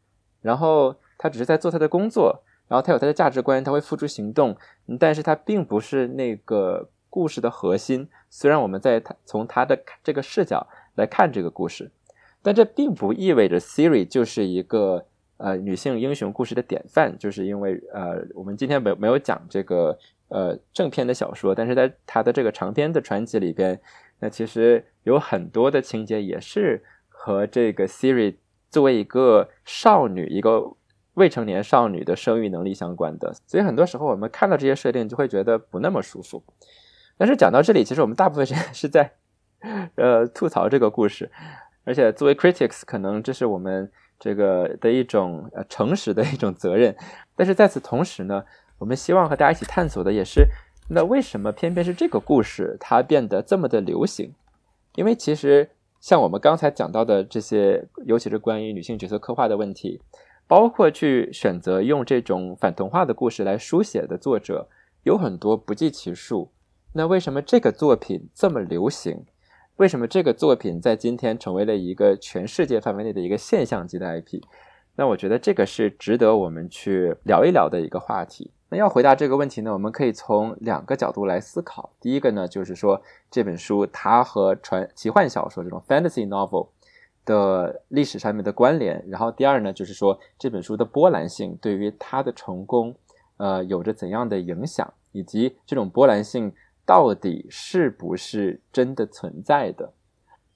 然后他只是在做他的工作，然后他有他的价值观，他会付出行动，但是他并不是那个故事的核心。虽然我们在他从他的这个视角来看这个故事，但这并不意味着 Siri 就是一个呃女性英雄故事的典范，就是因为呃我们今天没没有讲这个。呃，正篇的小说，但是在他的这个长篇的传记里边，那其实有很多的情节也是和这个 Siri 作为一个少女、一个未成年少女的生育能力相关的。所以很多时候我们看到这些设定，就会觉得不那么舒服。但是讲到这里，其实我们大部分时间是在呃吐槽这个故事，而且作为 critics，可能这是我们这个的一种呃诚实的一种责任。但是在此同时呢。我们希望和大家一起探索的也是，那为什么偏偏是这个故事它变得这么的流行？因为其实像我们刚才讲到的这些，尤其是关于女性角色刻画的问题，包括去选择用这种反童话的故事来书写的作者有很多不计其数。那为什么这个作品这么流行？为什么这个作品在今天成为了一个全世界范围内的一个现象级的 IP？那我觉得这个是值得我们去聊一聊的一个话题。那要回答这个问题呢，我们可以从两个角度来思考。第一个呢，就是说这本书它和传奇幻小说这种 fantasy novel 的历史上面的关联。然后第二呢，就是说这本书的波澜性对于它的成功，呃，有着怎样的影响，以及这种波澜性到底是不是真的存在的。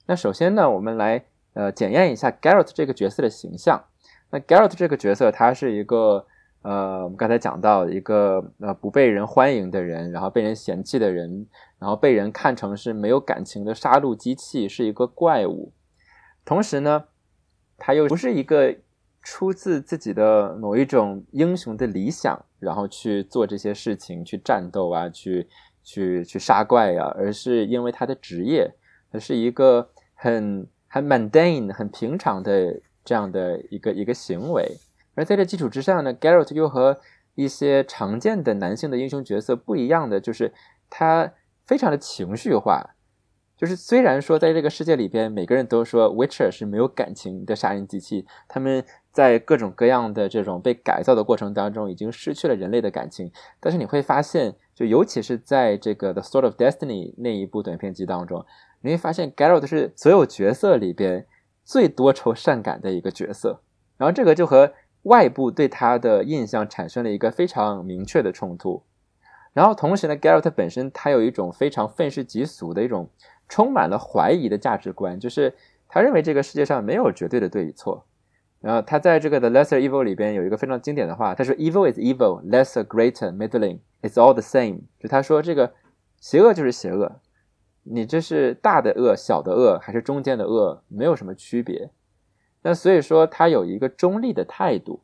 那首先呢，我们来呃检验一下 Garrett 这个角色的形象。那 Garrett 这个角色，他是一个。呃，我们刚才讲到一个呃不被人欢迎的人，然后被人嫌弃的人，然后被人看成是没有感情的杀戮机器，是一个怪物。同时呢，他又不是一个出自自己的某一种英雄的理想，然后去做这些事情，去战斗啊，去去去杀怪呀，而是因为他的职业，他是一个很很 mundane、很平常的这样的一个一个行为。而在这基础之上呢，Geralt 又和一些常见的男性的英雄角色不一样的，就是他非常的情绪化。就是虽然说在这个世界里边，每个人都说 Witcher 是没有感情的杀人机器，他们在各种各样的这种被改造的过程当中，已经失去了人类的感情。但是你会发现，就尤其是在这个 The Sword of Destiny 那一部短片集当中，你会发现 Geralt 是所有角色里边最多愁善感的一个角色。然后这个就和外部对他的印象产生了一个非常明确的冲突。然后同时呢，Geralt 本身他有一种非常愤世嫉俗的一种。充满了怀疑的价值观，就是他认为这个世界上没有绝对的对与错。然后他在这个 The Lesser Evil 里边有一个非常经典的话，他说：“Evil is evil, lesser, greater, middling, it's all the same。”就他说这个邪恶就是邪恶，你这是大的恶、小的恶还是中间的恶，没有什么区别。那所以说他有一个中立的态度，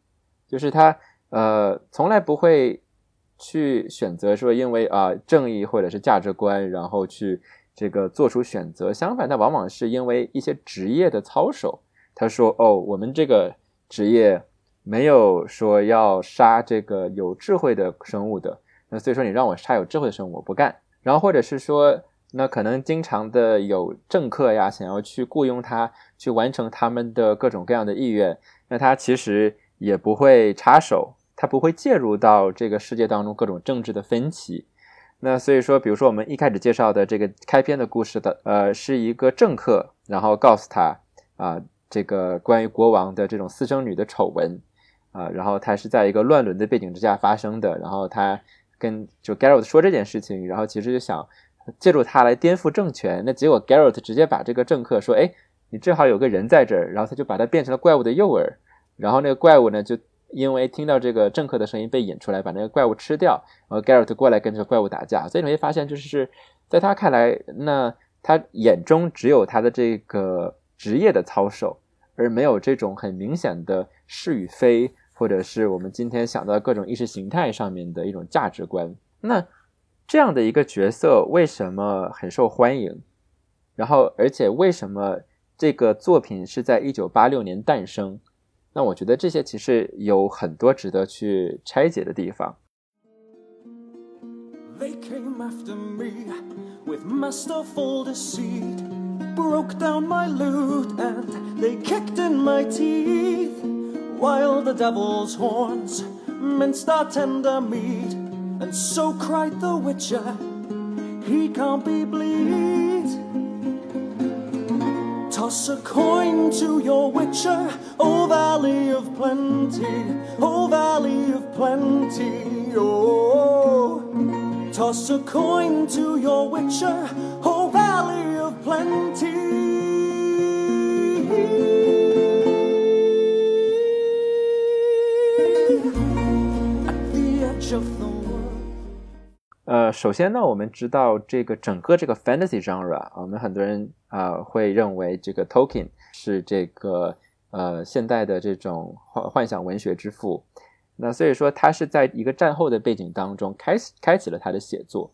就是他呃从来不会去选择说因为啊正义或者是价值观，然后去。这个做出选择，相反，他往往是因为一些职业的操守。他说：“哦，我们这个职业没有说要杀这个有智慧的生物的，那所以说你让我杀有智慧的生物，我不干。然后或者是说，那可能经常的有政客呀，想要去雇佣他去完成他们的各种各样的意愿，那他其实也不会插手，他不会介入到这个世界当中各种政治的分歧。”那所以说，比如说我们一开始介绍的这个开篇的故事的，呃，是一个政客，然后告诉他啊，这个关于国王的这种私生女的丑闻啊，然后他是在一个乱伦的背景之下发生的，然后他跟就 Garrett 说这件事情，然后其实就想借助他来颠覆政权，那结果 Garrett 直接把这个政客说，哎，你正好有个人在这儿，然后他就把他变成了怪物的诱饵，然后那个怪物呢就。因为听到这个政客的声音被引出来，把那个怪物吃掉，然后 Garrett 过来跟这个怪物打架，所以你会发现，就是在他看来，那他眼中只有他的这个职业的操守，而没有这种很明显的是与非，或者是我们今天想到各种意识形态上面的一种价值观。那这样的一个角色为什么很受欢迎？然后，而且为什么这个作品是在一九八六年诞生？那我觉得这些其实有很多值得去拆解的地方。They came after me with masterful deceit, broke down my loot and they kicked in my teeth, while the devil's horns minced our tender meat, and so cried the witcher, he can't be bleed. Toss a coin to your witcher, O Valley of Plenty, O Valley of Plenty, oh. Toss a coin to your witcher, O Valley of Plenty. 呃，首先呢，我们知道这个整个这个 fantasy genre，我们很多人啊会认为这个 Tolkien 是这个呃现代的这种幻幻想文学之父。那所以说他是在一个战后的背景当中开始开启了他的写作。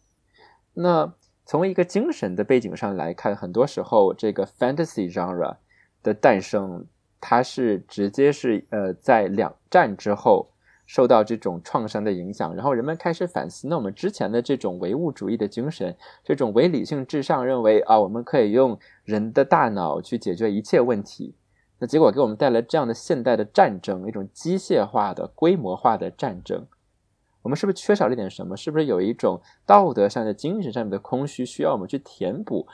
那从一个精神的背景上来看，很多时候这个 fantasy genre 的诞生，它是直接是呃在两战之后。受到这种创伤的影响，然后人们开始反思：那我们之前的这种唯物主义的精神，这种唯理性至上，认为啊，我们可以用人的大脑去解决一切问题，那结果给我们带来这样的现代的战争，一种机械化的、规模化的战争。我们是不是缺少了点什么？是不是有一种道德上的、精神上面的空虚需要我们去填补？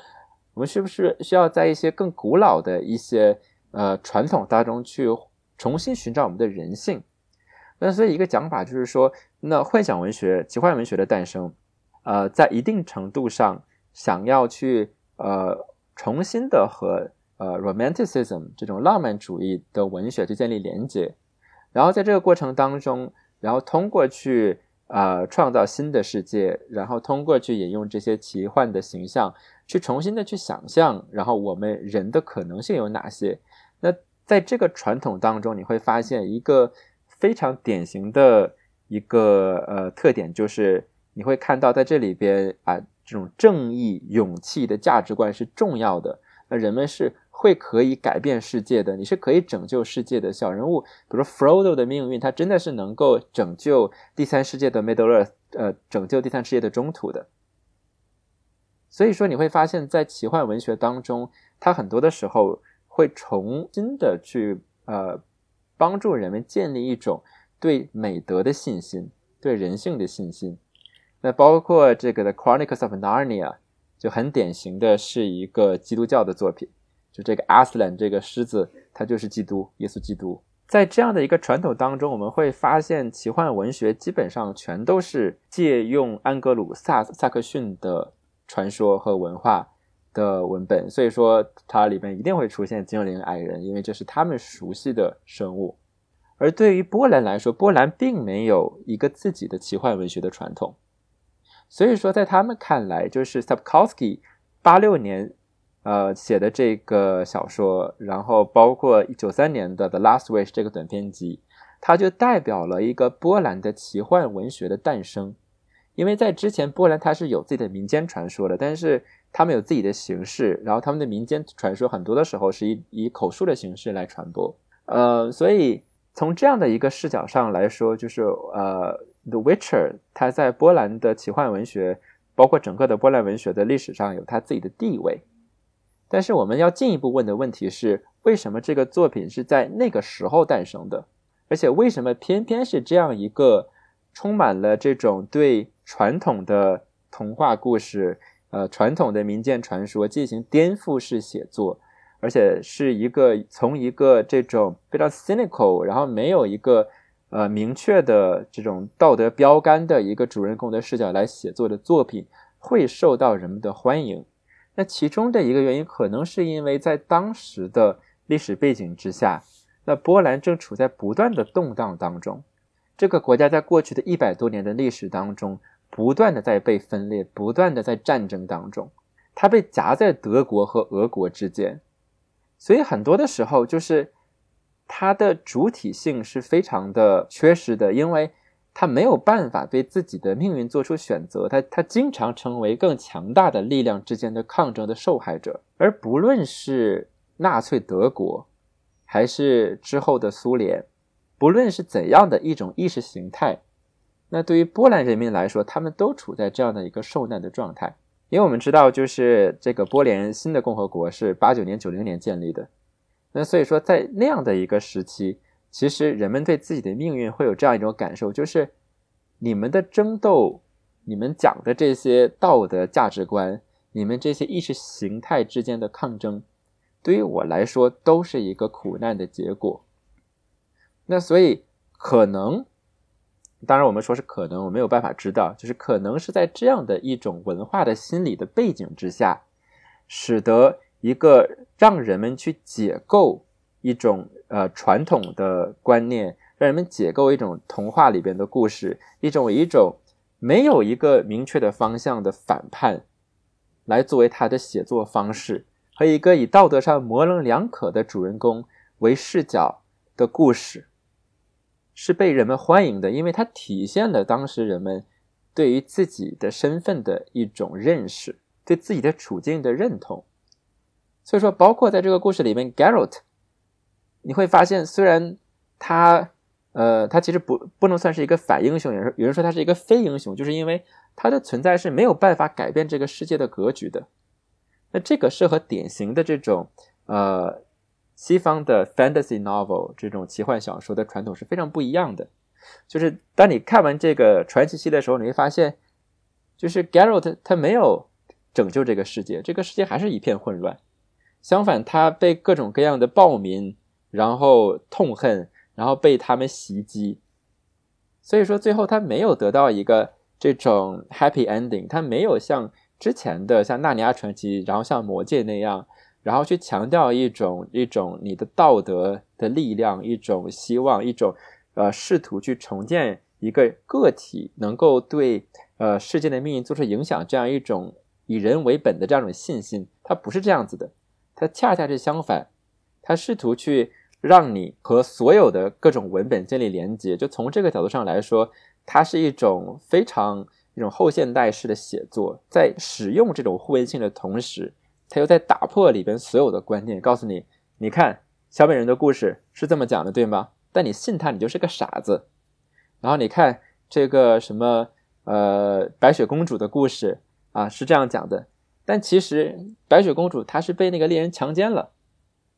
我们是不是需要在一些更古老的一些呃传统当中去重新寻找我们的人性？那所以一个讲法就是说，那幻想文学、奇幻文学的诞生，呃，在一定程度上想要去呃重新的和呃 romanticism 这种浪漫主义的文学去建立连接，然后在这个过程当中，然后通过去呃创造新的世界，然后通过去引用这些奇幻的形象，去重新的去想象，然后我们人的可能性有哪些？那在这个传统当中，你会发现一个。非常典型的一个呃特点就是，你会看到在这里边啊，这种正义、勇气的价值观是重要的。那人们是会可以改变世界的，你是可以拯救世界的小人物，比如说 Frodo 的命运，他真的是能够拯救第三世界的 Middle Earth，呃，拯救第三世界的中土的。所以说，你会发现在奇幻文学当中，它很多的时候会重新的去呃帮助人们建立一种对美德的信心，对人性的信心。那包括这个的《Chronicles of Narnia》就很典型的是一个基督教的作品，就这个 Aslan 这个狮子，它就是基督，耶稣基督。在这样的一个传统当中，我们会发现奇幻文学基本上全都是借用安格鲁萨萨克逊的。传说和文化的文本，所以说它里面一定会出现精灵、矮人，因为这是他们熟悉的生物。而对于波兰来说，波兰并没有一个自己的奇幻文学的传统，所以说在他们看来，就是 Sapkowski 八六年呃写的这个小说，然后包括九三年的《The Last Wish》这个短篇集，它就代表了一个波兰的奇幻文学的诞生。因为在之前，波兰它是有自己的民间传说的，但是他们有自己的形式，然后他们的民间传说很多的时候是以以口述的形式来传播。呃，所以从这样的一个视角上来说，就是呃，《The Witcher》它在波兰的奇幻文学，包括整个的波兰文学的历史上有它自己的地位。但是我们要进一步问的问题是：为什么这个作品是在那个时候诞生的？而且为什么偏偏是这样一个充满了这种对？传统的童话故事，呃，传统的民间传说进行颠覆式写作，而且是一个从一个这种非常 cynical，然后没有一个呃明确的这种道德标杆的一个主人公的视角来写作的作品，会受到人们的欢迎。那其中的一个原因，可能是因为在当时的历史背景之下，那波兰正处在不断的动荡当中，这个国家在过去的一百多年的历史当中。不断的在被分裂，不断的在战争当中，它被夹在德国和俄国之间，所以很多的时候就是它的主体性是非常的缺失的，因为它没有办法对自己的命运做出选择，它它经常成为更强大的力量之间的抗争的受害者，而不论是纳粹德国，还是之后的苏联，不论是怎样的一种意识形态。那对于波兰人民来说，他们都处在这样的一个受难的状态，因为我们知道，就是这个波兰新的共和国是八九年、九零年建立的，那所以说在那样的一个时期，其实人们对自己的命运会有这样一种感受，就是你们的争斗，你们讲的这些道德价值观，你们这些意识形态之间的抗争，对于我来说都是一个苦难的结果。那所以可能。当然，我们说是可能，我没有办法知道，就是可能是在这样的一种文化的心理的背景之下，使得一个让人们去解构一种呃传统的观念，让人们解构一种童话里边的故事，一种一种没有一个明确的方向的反叛，来作为他的写作方式，和一个以道德上模棱两可的主人公为视角的故事。是被人们欢迎的，因为它体现了当时人们对于自己的身份的一种认识，对自己的处境的认同。所以说，包括在这个故事里面，Garrett，你会发现，虽然他，呃，他其实不不能算是一个反英雄，有人有人说他是一个非英雄，就是因为他的存在是没有办法改变这个世界的格局的。那这个是和典型的这种，呃。西方的 fantasy novel 这种奇幻小说的传统是非常不一样的。就是当你看完这个传奇系的时候，你会发现，就是 Geralt 他没有拯救这个世界，这个世界还是一片混乱。相反，他被各种各样的暴民然后痛恨，然后被他们袭击。所以说，最后他没有得到一个这种 happy ending，他没有像之前的像纳尼亚传奇，然后像魔戒那样。然后去强调一种一种你的道德的力量，一种希望，一种呃试图去重建一个个体能够对呃世界的命运做出影响，这样一种以人为本的这样一种信心，它不是这样子的，它恰恰是相反，它试图去让你和所有的各种文本建立连接。就从这个角度上来说，它是一种非常一种后现代式的写作，在使用这种互文性的同时。他又在打破里边所有的观念，告诉你，你看小美人的故事是这么讲的，对吗？但你信他，你就是个傻子。然后你看这个什么呃白雪公主的故事啊，是这样讲的，但其实白雪公主她是被那个猎人强奸了，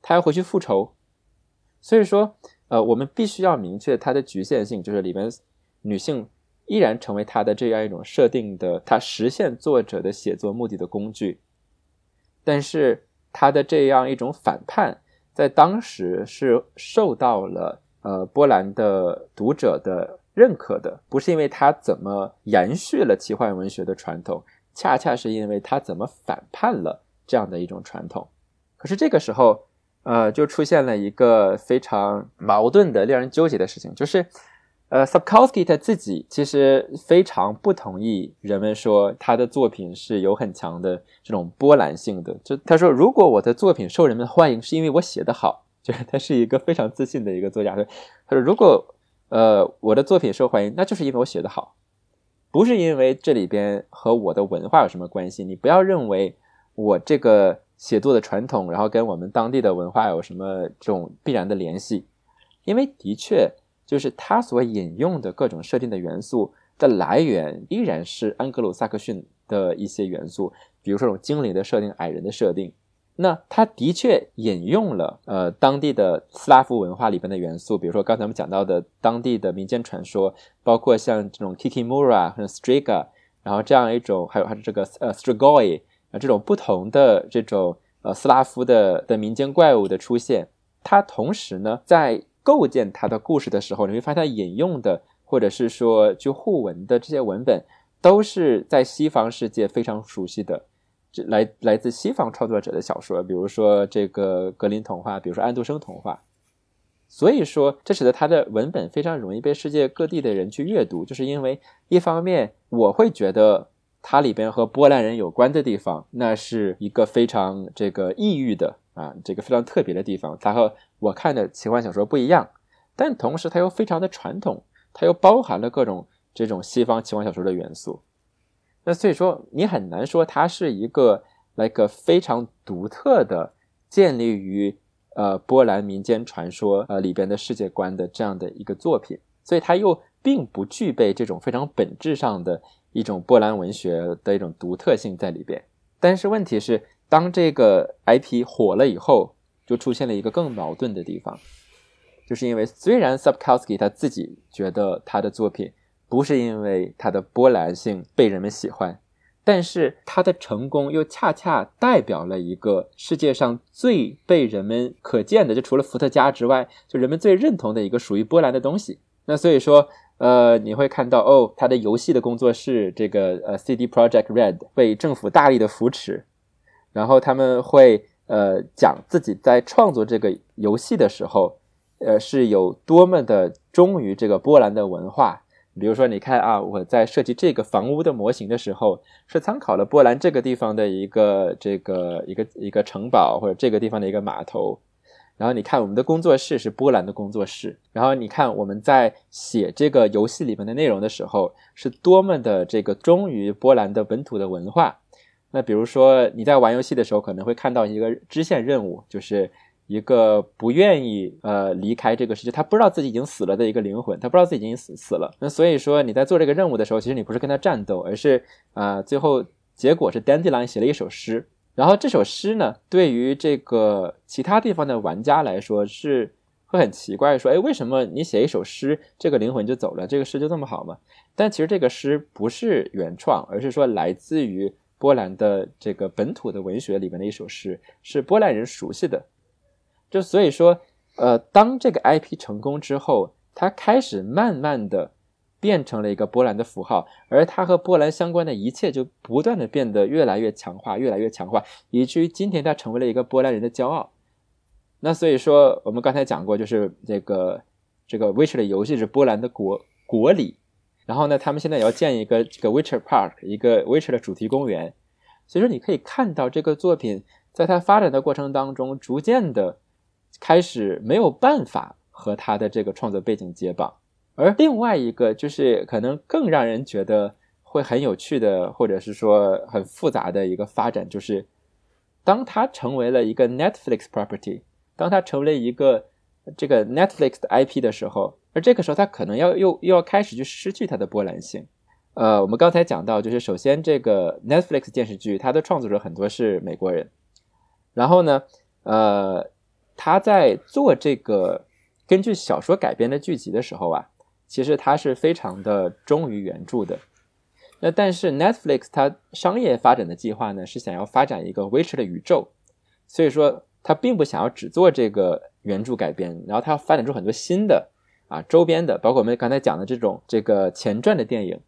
她要回去复仇。所以说，呃，我们必须要明确它的局限性，就是里边女性依然成为他的这样一种设定的，他实现作者的写作目的的工具。但是他的这样一种反叛，在当时是受到了呃波兰的读者的认可的，不是因为他怎么延续了奇幻文学的传统，恰恰是因为他怎么反叛了这样的一种传统。可是这个时候，呃，就出现了一个非常矛盾的、令人纠结的事情，就是。呃，Sakowski 他自己其实非常不同意人们说他的作品是有很强的这种波澜性的。就他说，如果我的作品受人们欢迎，是因为我写得好。就是他是一个非常自信的一个作家。他说，如果呃我的作品受欢迎，那就是因为我写得好，不是因为这里边和我的文化有什么关系。你不要认为我这个写作的传统，然后跟我们当地的文化有什么这种必然的联系，因为的确。就是他所引用的各种设定的元素的来源，依然是安格鲁萨克逊的一些元素，比如说这种精灵的设定、矮人的设定。那他的确引用了呃当地的斯拉夫文化里边的元素，比如说刚才我们讲到的当地的民间传说，包括像这种 Kikimura 和 Striga，然后这样一种还有还是这个呃 Strigoi 啊这种不同的这种呃斯拉夫的的民间怪物的出现，它同时呢在。构建他的故事的时候，你会发现他引用的，或者是说就互文的这些文本，都是在西方世界非常熟悉的，这来来自西方创作者的小说，比如说这个格林童话，比如说安徒生童话。所以说，这使得他的文本非常容易被世界各地的人去阅读，就是因为一方面我会觉得它里边和波兰人有关的地方，那是一个非常这个异域的。啊，这个非常特别的地方，它和我看的奇幻小说不一样，但同时它又非常的传统，它又包含了各种这种西方奇幻小说的元素。那所以说，你很难说它是一个那个非常独特的建立于呃波兰民间传说呃里边的世界观的这样的一个作品，所以它又并不具备这种非常本质上的一种波兰文学的一种独特性在里边。但是问题是。当这个 IP 火了以后，就出现了一个更矛盾的地方，就是因为虽然 Sapkowski 他自己觉得他的作品不是因为他的波兰性被人们喜欢，但是他的成功又恰恰代表了一个世界上最被人们可见的，就除了伏特加之外，就人们最认同的一个属于波兰的东西。那所以说，呃，你会看到哦，他的游戏的工作室这个呃 CD Project Red 被政府大力的扶持。然后他们会呃讲自己在创作这个游戏的时候，呃是有多么的忠于这个波兰的文化。比如说，你看啊，我在设计这个房屋的模型的时候，是参考了波兰这个地方的一个这个一个一个城堡或者这个地方的一个码头。然后你看，我们的工作室是波兰的工作室。然后你看，我们在写这个游戏里面的内容的时候，是多么的这个忠于波兰的本土的文化。那比如说你在玩游戏的时候，可能会看到一个支线任务，就是一个不愿意呃离开这个世界，他不知道自己已经死了的一个灵魂，他不知道自己已经死死了。那所以说你在做这个任务的时候，其实你不是跟他战斗，而是啊最后结果是 Dandy 莱写了一首诗，然后这首诗呢，对于这个其他地方的玩家来说是会很奇怪，说哎为什么你写一首诗，这个灵魂就走了，这个诗就这么好吗？但其实这个诗不是原创，而是说来自于。波兰的这个本土的文学里面的一首诗，是波兰人熟悉的。就所以说，呃，当这个 IP 成功之后，它开始慢慢的变成了一个波兰的符号，而它和波兰相关的一切就不断的变得越来越强化，越来越强化，以至于今天它成为了一个波兰人的骄傲。那所以说，我们刚才讲过，就是这个这个 Witcher 的游戏是波兰的国国礼。然后呢，他们现在也要建一个这个 Witcher Park，一个 Witcher 的主题公园。所以说，你可以看到这个作品在它发展的过程当中，逐渐的开始没有办法和它的这个创作背景接棒。而另外一个就是可能更让人觉得会很有趣的，或者是说很复杂的一个发展，就是当它成为了一个 Netflix property，当它成为了一个这个 Netflix 的 IP 的时候，而这个时候它可能要又又要开始去失去它的波澜性。呃，我们刚才讲到，就是首先这个 Netflix 电视剧，它的创作者很多是美国人，然后呢，呃，他在做这个根据小说改编的剧集的时候啊，其实他是非常的忠于原著的。那但是 Netflix 它商业发展的计划呢，是想要发展一个 Witcher 的宇宙，所以说它并不想要只做这个原著改编，然后它要发展出很多新的啊周边的，包括我们刚才讲的这种这个前传的电影。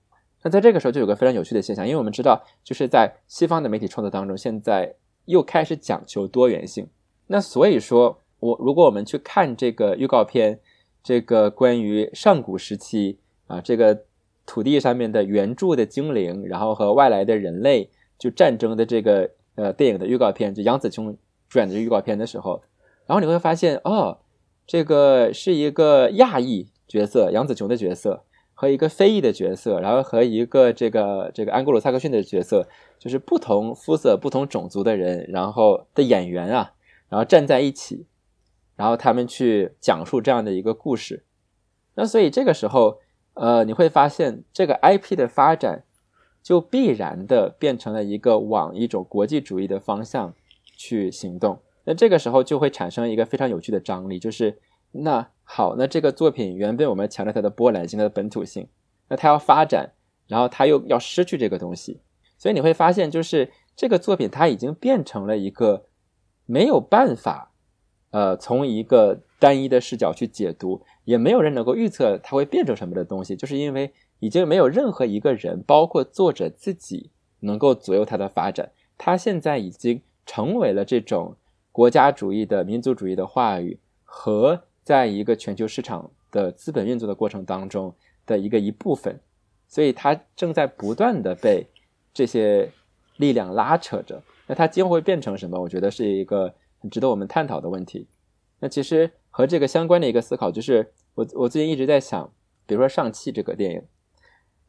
那在这个时候就有个非常有趣的现象，因为我们知道就是在西方的媒体创作当中，现在又开始讲求多元性。那所以说我如果我们去看这个预告片，这个关于上古时期啊这个。土地上面的原著的精灵，然后和外来的人类就战争的这个呃电影的预告片，就杨紫琼主演的预告片的时候，然后你会发现哦，这个是一个亚裔角色杨紫琼的角色和一个非裔的角色，然后和一个这个这个安格鲁萨克逊的角色，就是不同肤色、不同种族的人，然后的演员啊，然后站在一起，然后他们去讲述这样的一个故事。那所以这个时候。呃，你会发现这个 IP 的发展，就必然的变成了一个往一种国际主义的方向去行动。那这个时候就会产生一个非常有趣的张力，就是那好，那这个作品原本我们强调它的波澜性、它的本土性，那它要发展，然后它又要失去这个东西，所以你会发现，就是这个作品它已经变成了一个没有办法，呃，从一个单一的视角去解读。也没有人能够预测它会变成什么的东西，就是因为已经没有任何一个人，包括作者自己，能够左右它的发展。它现在已经成为了这种国家主义的民族主义的话语和在一个全球市场的资本运作的过程当中的一个一部分，所以它正在不断的被这些力量拉扯着。那它今后会变成什么？我觉得是一个值得我们探讨的问题。那其实。和这个相关的一个思考，就是我我最近一直在想，比如说《上汽》这个电影，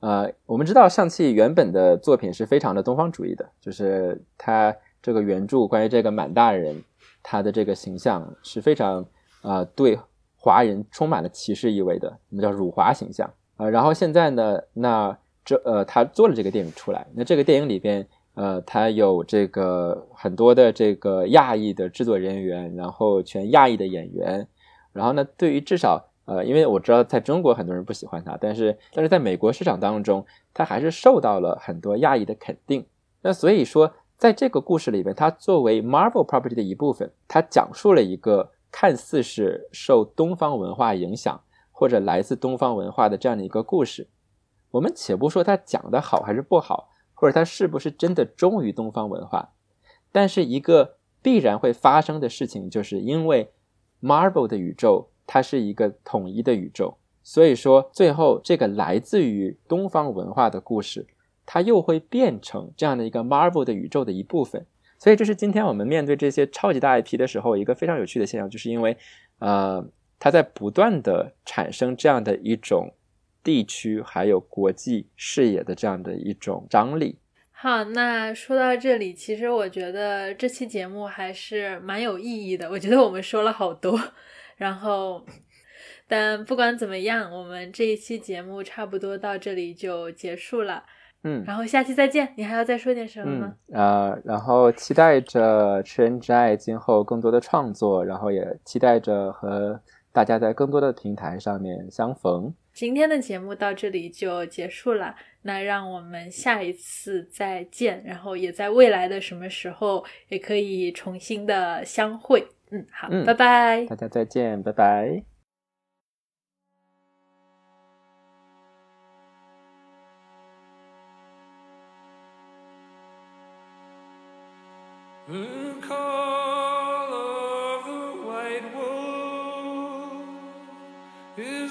呃，我们知道《上汽》原本的作品是非常的东方主义的，就是他这个原著关于这个满大人他的这个形象是非常啊对华人充满了歧视意味的，我们叫辱华形象啊。然后现在呢，那这呃他做了这个电影出来，那这个电影里边。呃，他有这个很多的这个亚裔的制作人员，然后全亚裔的演员，然后呢，对于至少呃，因为我知道在中国很多人不喜欢他，但是但是在美国市场当中，他还是受到了很多亚裔的肯定。那所以说，在这个故事里面，它作为 Marvel property 的一部分，它讲述了一个看似是受东方文化影响或者来自东方文化的这样的一个故事。我们且不说它讲的好还是不好。或者他是不是真的忠于东方文化？但是一个必然会发生的事情，就是因为 Marvel 的宇宙它是一个统一的宇宙，所以说最后这个来自于东方文化的故事，它又会变成这样的一个 Marvel 的宇宙的一部分。所以这是今天我们面对这些超级大 IP 的时候一个非常有趣的现象，就是因为呃，它在不断的产生这样的一种。地区还有国际视野的这样的一种张力。好，那说到这里，其实我觉得这期节目还是蛮有意义的。我觉得我们说了好多，然后，但不管怎么样，我们这一期节目差不多到这里就结束了。嗯，然后下期再见。你还要再说点什么吗？呃，然后期待着吃人之爱今后更多的创作，然后也期待着和大家在更多的平台上面相逢。今天的节目到这里就结束了，那让我们下一次再见，然后也在未来的什么时候也可以重新的相会。嗯，好，拜拜，大家再见，拜拜。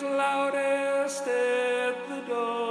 Born of first at the door.